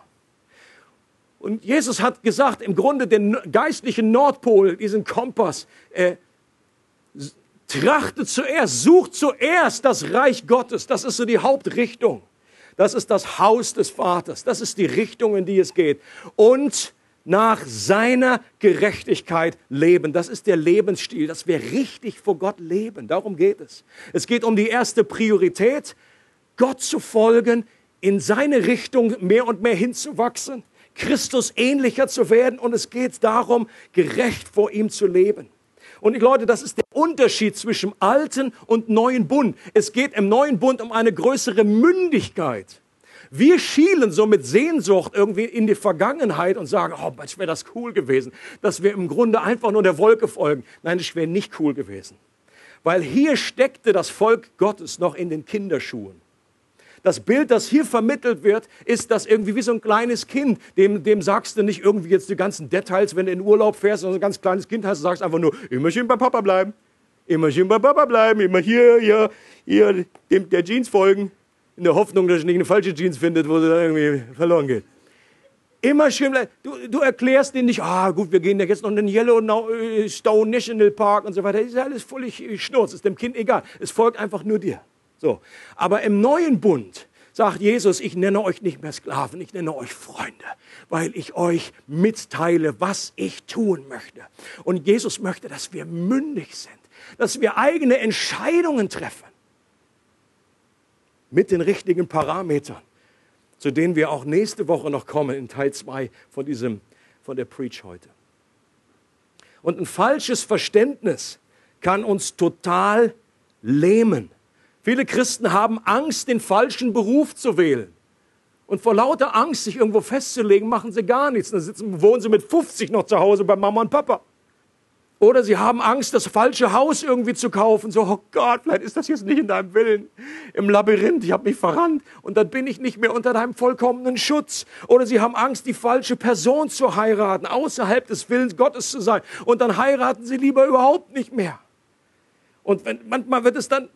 Und Jesus hat gesagt, im Grunde den geistlichen Nordpol, diesen Kompass, äh, trachte zuerst, sucht zuerst das Reich Gottes. Das ist so die Hauptrichtung. Das ist das Haus des Vaters. Das ist die Richtung, in die es geht. Und nach seiner Gerechtigkeit leben. Das ist der Lebensstil, dass wir richtig vor Gott leben. Darum geht es. Es geht um die erste Priorität, Gott zu folgen, in seine Richtung mehr und mehr hinzuwachsen, Christus ähnlicher zu werden und es geht darum, gerecht vor ihm zu leben. Und Leute, das ist der Unterschied zwischen alten und neuen Bund. Es geht im neuen Bund um eine größere Mündigkeit. Wir schielen so mit Sehnsucht irgendwie in die Vergangenheit und sagen, oh, Mensch, wäre das cool gewesen, dass wir im Grunde einfach nur der Wolke folgen. Nein, das wäre nicht cool gewesen. Weil hier steckte das Volk Gottes noch in den Kinderschuhen. Das Bild, das hier vermittelt wird, ist das irgendwie wie so ein kleines Kind. Dem, dem sagst du nicht irgendwie jetzt die ganzen Details, wenn du in Urlaub fährst und so ein ganz kleines Kind hast, du sagst einfach nur, immer schön bei Papa bleiben. Immer schön bei Papa bleiben. Immer hier, hier, hier, dem, der Jeans folgen. In der Hoffnung, dass ich nicht eine falsche Jeans findet, wo sie dann irgendwie verloren geht. Immer schön bleiben. Du, du erklärst denen nicht, ah gut, wir gehen jetzt noch in den Yellowstone National Park und so weiter. Das ist alles völlig Schnurz, ist dem Kind egal. Es folgt einfach nur dir. So. Aber im neuen Bund sagt Jesus, ich nenne euch nicht mehr Sklaven, ich nenne euch Freunde, weil ich euch mitteile, was ich tun möchte. Und Jesus möchte, dass wir mündig sind, dass wir eigene Entscheidungen treffen mit den richtigen Parametern, zu denen wir auch nächste Woche noch kommen in Teil 2 von diesem von der Preach heute. Und ein falsches Verständnis kann uns total lähmen. Viele Christen haben Angst, den falschen Beruf zu wählen. Und vor lauter Angst, sich irgendwo festzulegen, machen sie gar nichts. Dann sitzen, wohnen sie mit 50 noch zu Hause bei Mama und Papa. Oder sie haben Angst, das falsche Haus irgendwie zu kaufen. So, oh Gott, vielleicht ist das jetzt nicht in deinem Willen. Im Labyrinth, ich habe mich verrannt und dann bin ich nicht mehr unter deinem vollkommenen Schutz. Oder sie haben Angst, die falsche Person zu heiraten, außerhalb des Willens Gottes zu sein. Und dann heiraten sie lieber überhaupt nicht mehr. Und wenn, manchmal wird es dann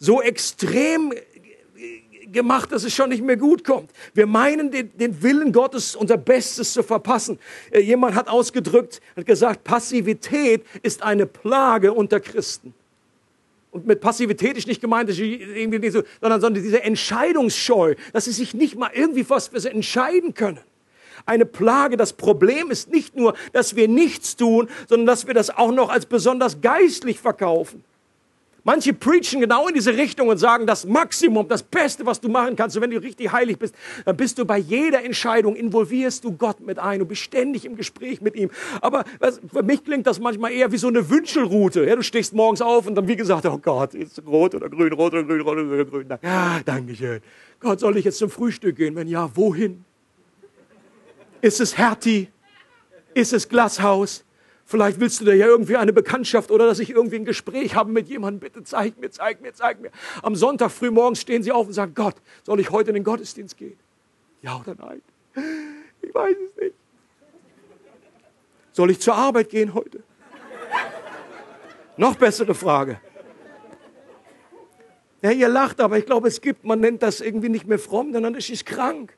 so extrem gemacht, dass es schon nicht mehr gut kommt. Wir meinen, den, den Willen Gottes, unser Bestes zu verpassen. Äh, jemand hat ausgedrückt, hat gesagt, Passivität ist eine Plage unter Christen. Und mit Passivität ist nicht gemeint, dass irgendwie nicht so, sondern, sondern diese Entscheidungsscheu, dass sie sich nicht mal irgendwie was für sie entscheiden können. Eine Plage. Das Problem ist nicht nur, dass wir nichts tun, sondern dass wir das auch noch als besonders geistlich verkaufen. Manche preachen genau in diese Richtung und sagen, das Maximum, das Beste, was du machen kannst, und wenn du richtig heilig bist, dann bist du bei jeder Entscheidung, involvierst du Gott mit ein und bist ständig im Gespräch mit ihm. Aber was, für mich klingt das manchmal eher wie so eine Wünschelroute. Ja, du stehst morgens auf und dann wie gesagt, oh Gott, ist rot oder grün, rot oder grün, rot oder grün. Ja, danke schön. Gott, soll ich jetzt zum Frühstück gehen? Wenn ja, wohin? Ist es Hertie? Ist es Glashaus? Vielleicht willst du da ja irgendwie eine Bekanntschaft oder dass ich irgendwie ein Gespräch habe mit jemandem. Bitte zeig mir, zeig mir, zeig mir. Am Sonntag früh morgens stehen sie auf und sagen, Gott, soll ich heute in den Gottesdienst gehen? Ja oder nein? Ich weiß es nicht. Soll ich zur Arbeit gehen heute? Noch bessere Frage. Ja, ihr lacht, aber ich glaube, es gibt, man nennt das irgendwie nicht mehr fromm, sondern es ist krank.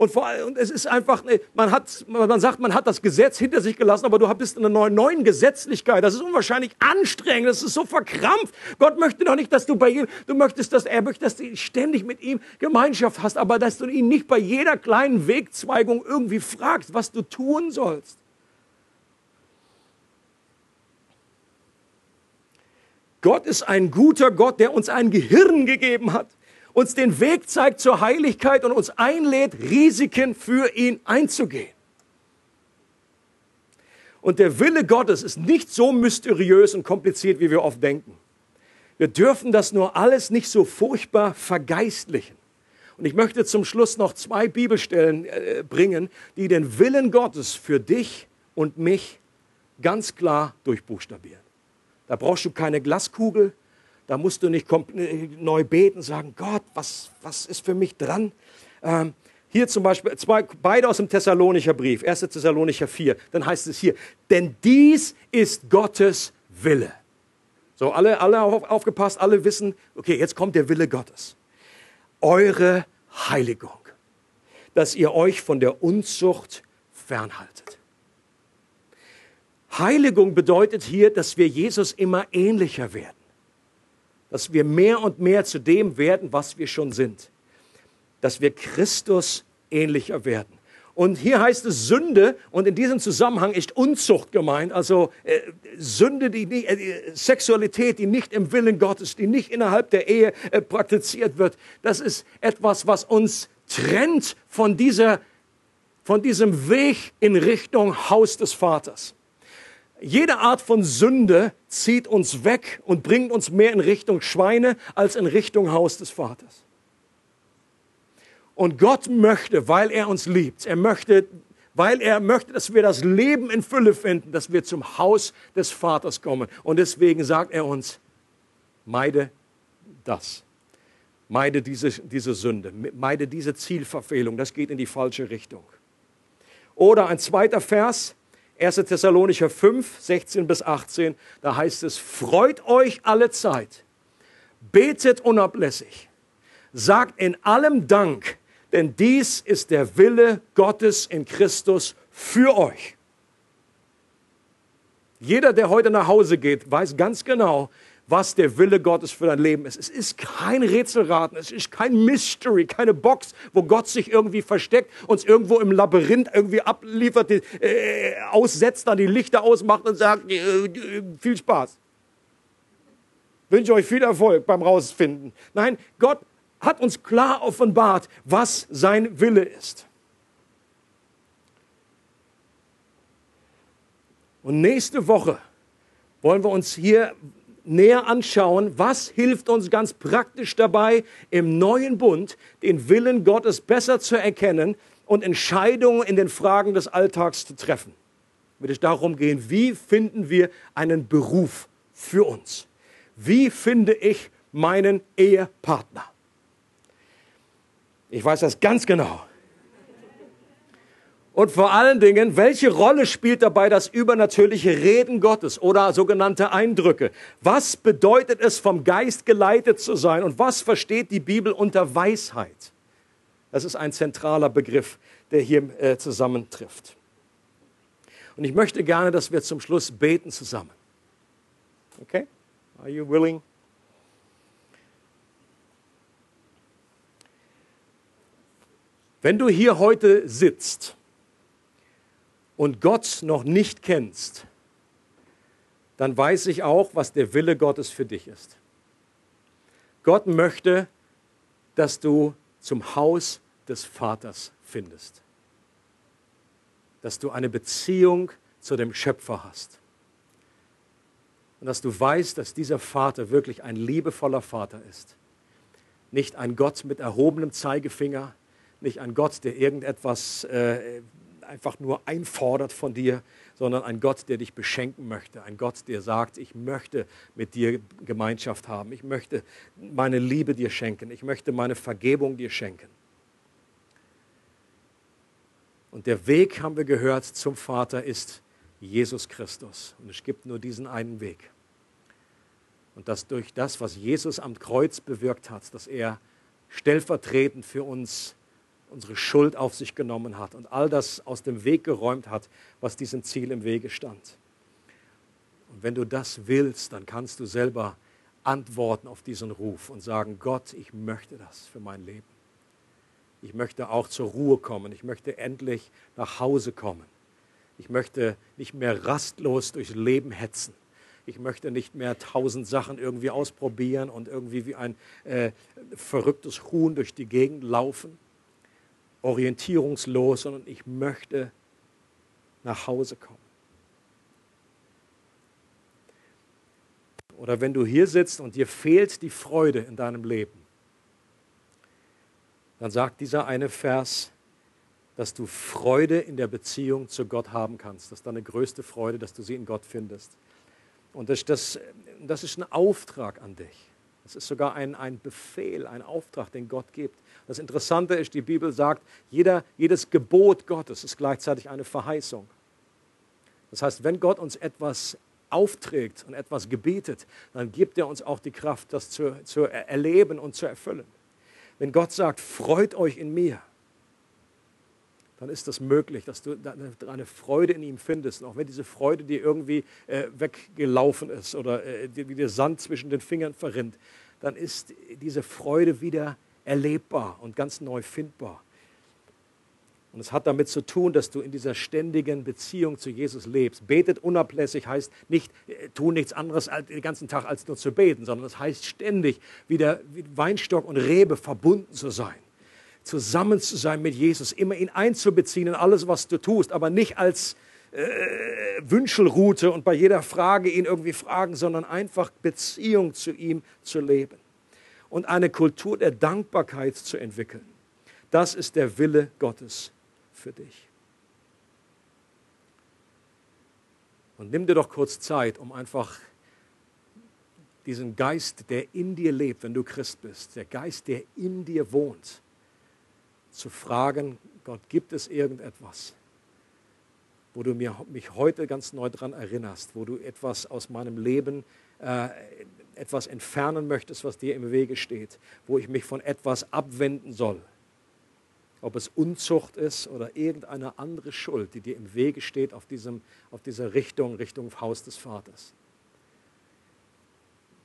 Und, vor und es ist einfach, man, hat, man sagt, man hat das Gesetz hinter sich gelassen, aber du bist in einer neuen Gesetzlichkeit. Das ist unwahrscheinlich anstrengend, das ist so verkrampft. Gott möchte doch nicht, dass du bei ihm, du möchtest, dass er möchte, dass du ständig mit ihm Gemeinschaft hast, aber dass du ihn nicht bei jeder kleinen Wegzweigung irgendwie fragst, was du tun sollst. Gott ist ein guter Gott, der uns ein Gehirn gegeben hat, uns den Weg zeigt zur Heiligkeit und uns einlädt, Risiken für ihn einzugehen. Und der Wille Gottes ist nicht so mysteriös und kompliziert, wie wir oft denken. Wir dürfen das nur alles nicht so furchtbar vergeistlichen. Und ich möchte zum Schluss noch zwei Bibelstellen äh, bringen, die den Willen Gottes für dich und mich ganz klar durchbuchstabieren. Da brauchst du keine Glaskugel. Da musst du nicht neu beten, sagen, Gott, was, was ist für mich dran? Ähm, hier zum Beispiel, zwei, beide aus dem Thessalonicher Brief, 1. Thessalonicher 4. Dann heißt es hier, denn dies ist Gottes Wille. So, alle, alle auf, aufgepasst, alle wissen, okay, jetzt kommt der Wille Gottes. Eure Heiligung, dass ihr euch von der Unzucht fernhaltet. Heiligung bedeutet hier, dass wir Jesus immer ähnlicher werden. Dass wir mehr und mehr zu dem werden, was wir schon sind. Dass wir Christus ähnlicher werden. Und hier heißt es Sünde und in diesem Zusammenhang ist Unzucht gemeint, also äh, Sünde, die nicht, äh, Sexualität, die nicht im Willen Gottes, die nicht innerhalb der Ehe äh, praktiziert wird. Das ist etwas, was uns trennt von dieser, von diesem Weg in Richtung Haus des Vaters. Jede Art von Sünde zieht uns weg und bringt uns mehr in Richtung Schweine als in Richtung Haus des Vaters. Und Gott möchte, weil er uns liebt, er möchte, weil er möchte, dass wir das Leben in Fülle finden, dass wir zum Haus des Vaters kommen. Und deswegen sagt er uns, meide das. Meide diese, diese Sünde, meide diese Zielverfehlung, das geht in die falsche Richtung. Oder ein zweiter Vers, 1. Thessalonicher 5, 16 bis 18, da heißt es, freut euch alle Zeit, betet unablässig, sagt in allem Dank, denn dies ist der Wille Gottes in Christus für euch. Jeder, der heute nach Hause geht, weiß ganz genau, was der Wille Gottes für dein Leben ist. Es ist kein Rätselraten, es ist kein Mystery, keine Box, wo Gott sich irgendwie versteckt, uns irgendwo im Labyrinth irgendwie abliefert, äh, aussetzt, dann die Lichter ausmacht und sagt, äh, viel Spaß. Wünsche euch viel Erfolg beim Rausfinden. Nein, Gott hat uns klar offenbart, was sein Wille ist. Und nächste Woche wollen wir uns hier näher anschauen, was hilft uns ganz praktisch dabei, im neuen Bund den Willen Gottes besser zu erkennen und Entscheidungen in den Fragen des Alltags zu treffen. Wird es darum gehen, wie finden wir einen Beruf für uns? Wie finde ich meinen Ehepartner? Ich weiß das ganz genau. Und vor allen Dingen, welche Rolle spielt dabei das übernatürliche Reden Gottes oder sogenannte Eindrücke? Was bedeutet es, vom Geist geleitet zu sein? Und was versteht die Bibel unter Weisheit? Das ist ein zentraler Begriff, der hier äh, zusammentrifft. Und ich möchte gerne, dass wir zum Schluss beten zusammen. Okay? Are you willing? Wenn du hier heute sitzt und Gott noch nicht kennst, dann weiß ich auch, was der Wille Gottes für dich ist. Gott möchte, dass du zum Haus des Vaters findest. Dass du eine Beziehung zu dem Schöpfer hast. Und dass du weißt, dass dieser Vater wirklich ein liebevoller Vater ist. Nicht ein Gott mit erhobenem Zeigefinger, nicht ein Gott, der irgendetwas äh, einfach nur einfordert von dir, sondern ein Gott, der dich beschenken möchte. Ein Gott, der sagt, ich möchte mit dir Gemeinschaft haben. Ich möchte meine Liebe dir schenken. Ich möchte meine Vergebung dir schenken. Und der Weg, haben wir gehört, zum Vater ist Jesus Christus. Und es gibt nur diesen einen Weg. Und dass durch das, was Jesus am Kreuz bewirkt hat, dass er stellvertretend für uns unsere Schuld auf sich genommen hat und all das aus dem Weg geräumt hat, was diesem Ziel im Wege stand. Und wenn du das willst, dann kannst du selber antworten auf diesen Ruf und sagen, Gott, ich möchte das für mein Leben. Ich möchte auch zur Ruhe kommen. Ich möchte endlich nach Hause kommen. Ich möchte nicht mehr rastlos durchs Leben hetzen. Ich möchte nicht mehr tausend Sachen irgendwie ausprobieren und irgendwie wie ein äh, verrücktes Huhn durch die Gegend laufen, orientierungslos, sondern ich möchte nach Hause kommen. Oder wenn du hier sitzt und dir fehlt die Freude in deinem Leben, dann sagt dieser eine Vers, dass du Freude in der Beziehung zu Gott haben kannst. Das ist deine größte Freude, dass du sie in Gott findest. Und das, das, das ist ein Auftrag an dich. Das ist sogar ein, ein Befehl, ein Auftrag, den Gott gibt. Das Interessante ist, die Bibel sagt, jeder, jedes Gebot Gottes ist gleichzeitig eine Verheißung. Das heißt, wenn Gott uns etwas aufträgt und etwas gebietet, dann gibt er uns auch die Kraft, das zu, zu erleben und zu erfüllen. Wenn Gott sagt, freut euch in mir, dann ist das möglich, dass du eine Freude in ihm findest. Und auch wenn diese Freude dir irgendwie äh, weggelaufen ist oder äh, wie der Sand zwischen den Fingern verrinnt, dann ist diese Freude wieder erlebbar und ganz neu findbar. Und es hat damit zu tun, dass du in dieser ständigen Beziehung zu Jesus lebst. Betet unablässig heißt nicht, äh, tu nichts anderes den ganzen Tag als nur zu beten, sondern es heißt ständig wieder wie Weinstock und Rebe verbunden zu sein. Zusammen zu sein mit Jesus, immer ihn einzubeziehen in alles, was du tust, aber nicht als äh, Wünschelroute und bei jeder Frage ihn irgendwie fragen, sondern einfach Beziehung zu ihm zu leben. Und eine Kultur der Dankbarkeit zu entwickeln. Das ist der Wille Gottes für dich. Und nimm dir doch kurz Zeit, um einfach diesen Geist, der in dir lebt, wenn du Christ bist, der Geist, der in dir wohnt, zu fragen, Gott, gibt es irgendetwas, wo du mir, mich heute ganz neu daran erinnerst, wo du etwas aus meinem Leben, äh, etwas entfernen möchtest, was dir im Wege steht, wo ich mich von etwas abwenden soll, ob es Unzucht ist oder irgendeine andere Schuld, die dir im Wege steht auf, diesem, auf dieser Richtung, Richtung Haus des Vaters.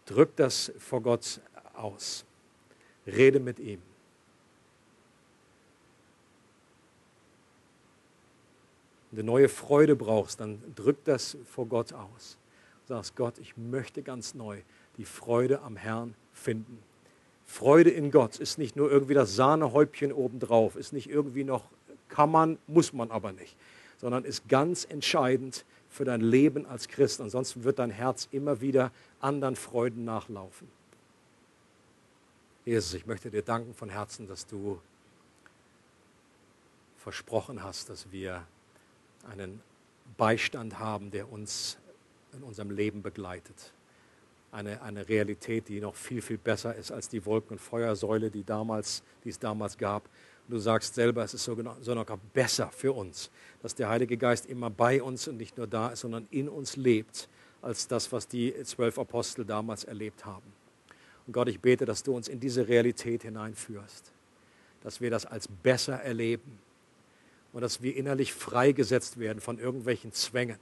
Drück das vor Gott aus. Rede mit ihm. Du neue Freude brauchst, dann drück das vor Gott aus. Sagst, Gott, ich möchte ganz neu die Freude am Herrn finden. Freude in Gott ist nicht nur irgendwie das Sahnehäubchen obendrauf, ist nicht irgendwie noch, kann man, muss man aber nicht, sondern ist ganz entscheidend für dein Leben als Christ. Ansonsten wird dein Herz immer wieder anderen Freuden nachlaufen. Jesus, ich möchte dir danken von Herzen, dass du versprochen hast, dass wir einen Beistand haben, der uns in unserem Leben begleitet eine, eine Realität, die noch viel, viel besser ist als die Wolken- und Feuersäule, die, damals, die es damals gab. Und du sagst selber, es ist sogar noch besser für uns, dass der Heilige Geist immer bei uns und nicht nur da ist, sondern in uns lebt, als das, was die zwölf Apostel damals erlebt haben. Und Gott, ich bete, dass du uns in diese Realität hineinführst, dass wir das als besser erleben und dass wir innerlich freigesetzt werden von irgendwelchen Zwängen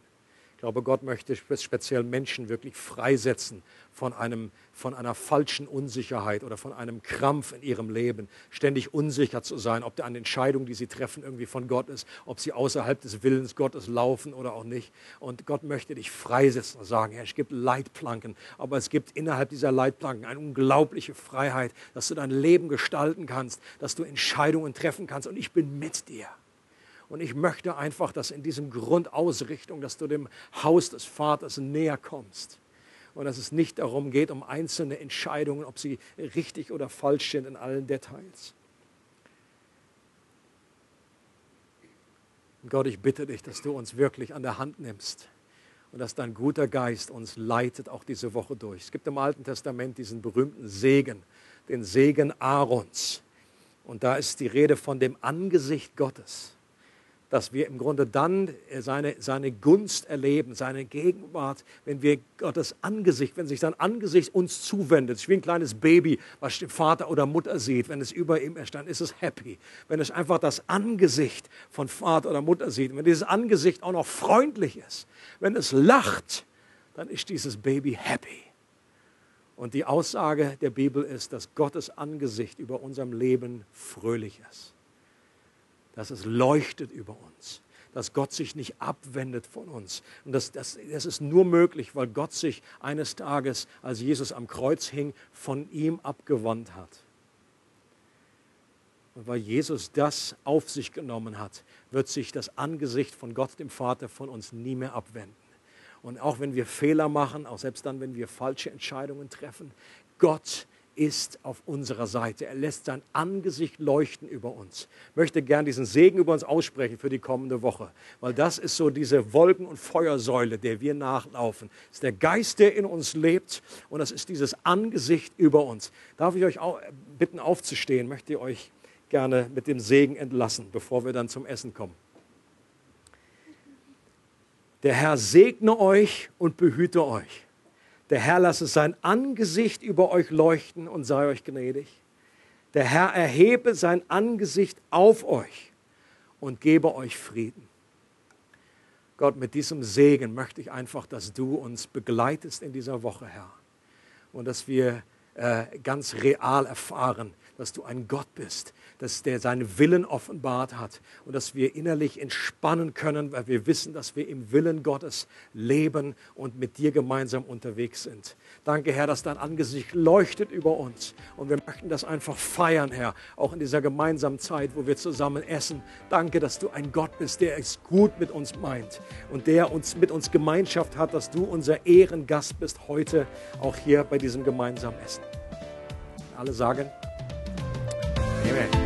glaube, Gott möchte speziell Menschen wirklich freisetzen von, einem, von einer falschen Unsicherheit oder von einem Krampf in ihrem Leben, ständig unsicher zu sein, ob eine Entscheidung, die sie treffen, irgendwie von Gott ist, ob sie außerhalb des Willens Gottes laufen oder auch nicht. Und Gott möchte dich freisetzen und sagen, Herr, es gibt Leitplanken, aber es gibt innerhalb dieser Leitplanken eine unglaubliche Freiheit, dass du dein Leben gestalten kannst, dass du Entscheidungen treffen kannst und ich bin mit dir. Und ich möchte einfach, dass in diesem Grundausrichtung, dass du dem Haus des Vaters näher kommst. Und dass es nicht darum geht, um einzelne Entscheidungen, ob sie richtig oder falsch sind in allen Details. Gott, ich bitte dich, dass du uns wirklich an der Hand nimmst und dass dein guter Geist uns leitet, auch diese Woche durch. Es gibt im Alten Testament diesen berühmten Segen, den Segen Aarons. Und da ist die Rede von dem Angesicht Gottes dass wir im Grunde dann äh, seine, seine Gunst erleben, seine Gegenwart, wenn wir Gottes Angesicht, wenn sich sein Angesicht uns zuwendet, wie ein kleines Baby, was Vater oder Mutter sieht, wenn es über ihm erstand, ist es happy. Wenn es einfach das Angesicht von Vater oder Mutter sieht, wenn dieses Angesicht auch noch freundlich ist, wenn es lacht, dann ist dieses Baby happy. Und die Aussage der Bibel ist, dass Gottes Angesicht über unserem Leben fröhlich ist. Dass es leuchtet über uns. Dass Gott sich nicht abwendet von uns. Und das, das, das ist nur möglich, weil Gott sich eines Tages, als Jesus am Kreuz hing, von ihm abgewandt hat. Und weil Jesus das auf sich genommen hat, wird sich das Angesicht von Gott, dem Vater, von uns nie mehr abwenden. Und auch wenn wir Fehler machen, auch selbst dann, wenn wir falsche Entscheidungen treffen, Gott ist auf unserer Seite. Er lässt sein Angesicht leuchten über uns. Ich möchte gern diesen Segen über uns aussprechen für die kommende Woche, weil das ist so diese Wolken- und Feuersäule, der wir nachlaufen. Das ist der Geist, der in uns lebt und das ist dieses Angesicht über uns. Darf ich euch bitten aufzustehen? Möchte ich euch gerne mit dem Segen entlassen, bevor wir dann zum Essen kommen. Der Herr segne euch und behüte euch. Der Herr lasse sein Angesicht über euch leuchten und sei euch gnädig. Der Herr erhebe sein Angesicht auf euch und gebe euch Frieden. Gott, mit diesem Segen möchte ich einfach, dass du uns begleitest in dieser Woche, Herr. Und dass wir äh, ganz real erfahren, dass du ein Gott bist, dass der seinen Willen offenbart hat und dass wir innerlich entspannen können, weil wir wissen, dass wir im Willen Gottes leben und mit dir gemeinsam unterwegs sind. Danke, Herr, dass dein Angesicht leuchtet über uns und wir möchten das einfach feiern, Herr, auch in dieser gemeinsamen Zeit, wo wir zusammen essen. Danke, dass du ein Gott bist, der es gut mit uns meint und der uns mit uns Gemeinschaft hat, dass du unser Ehrengast bist heute auch hier bei diesem gemeinsamen Essen. Alle sagen, Amen.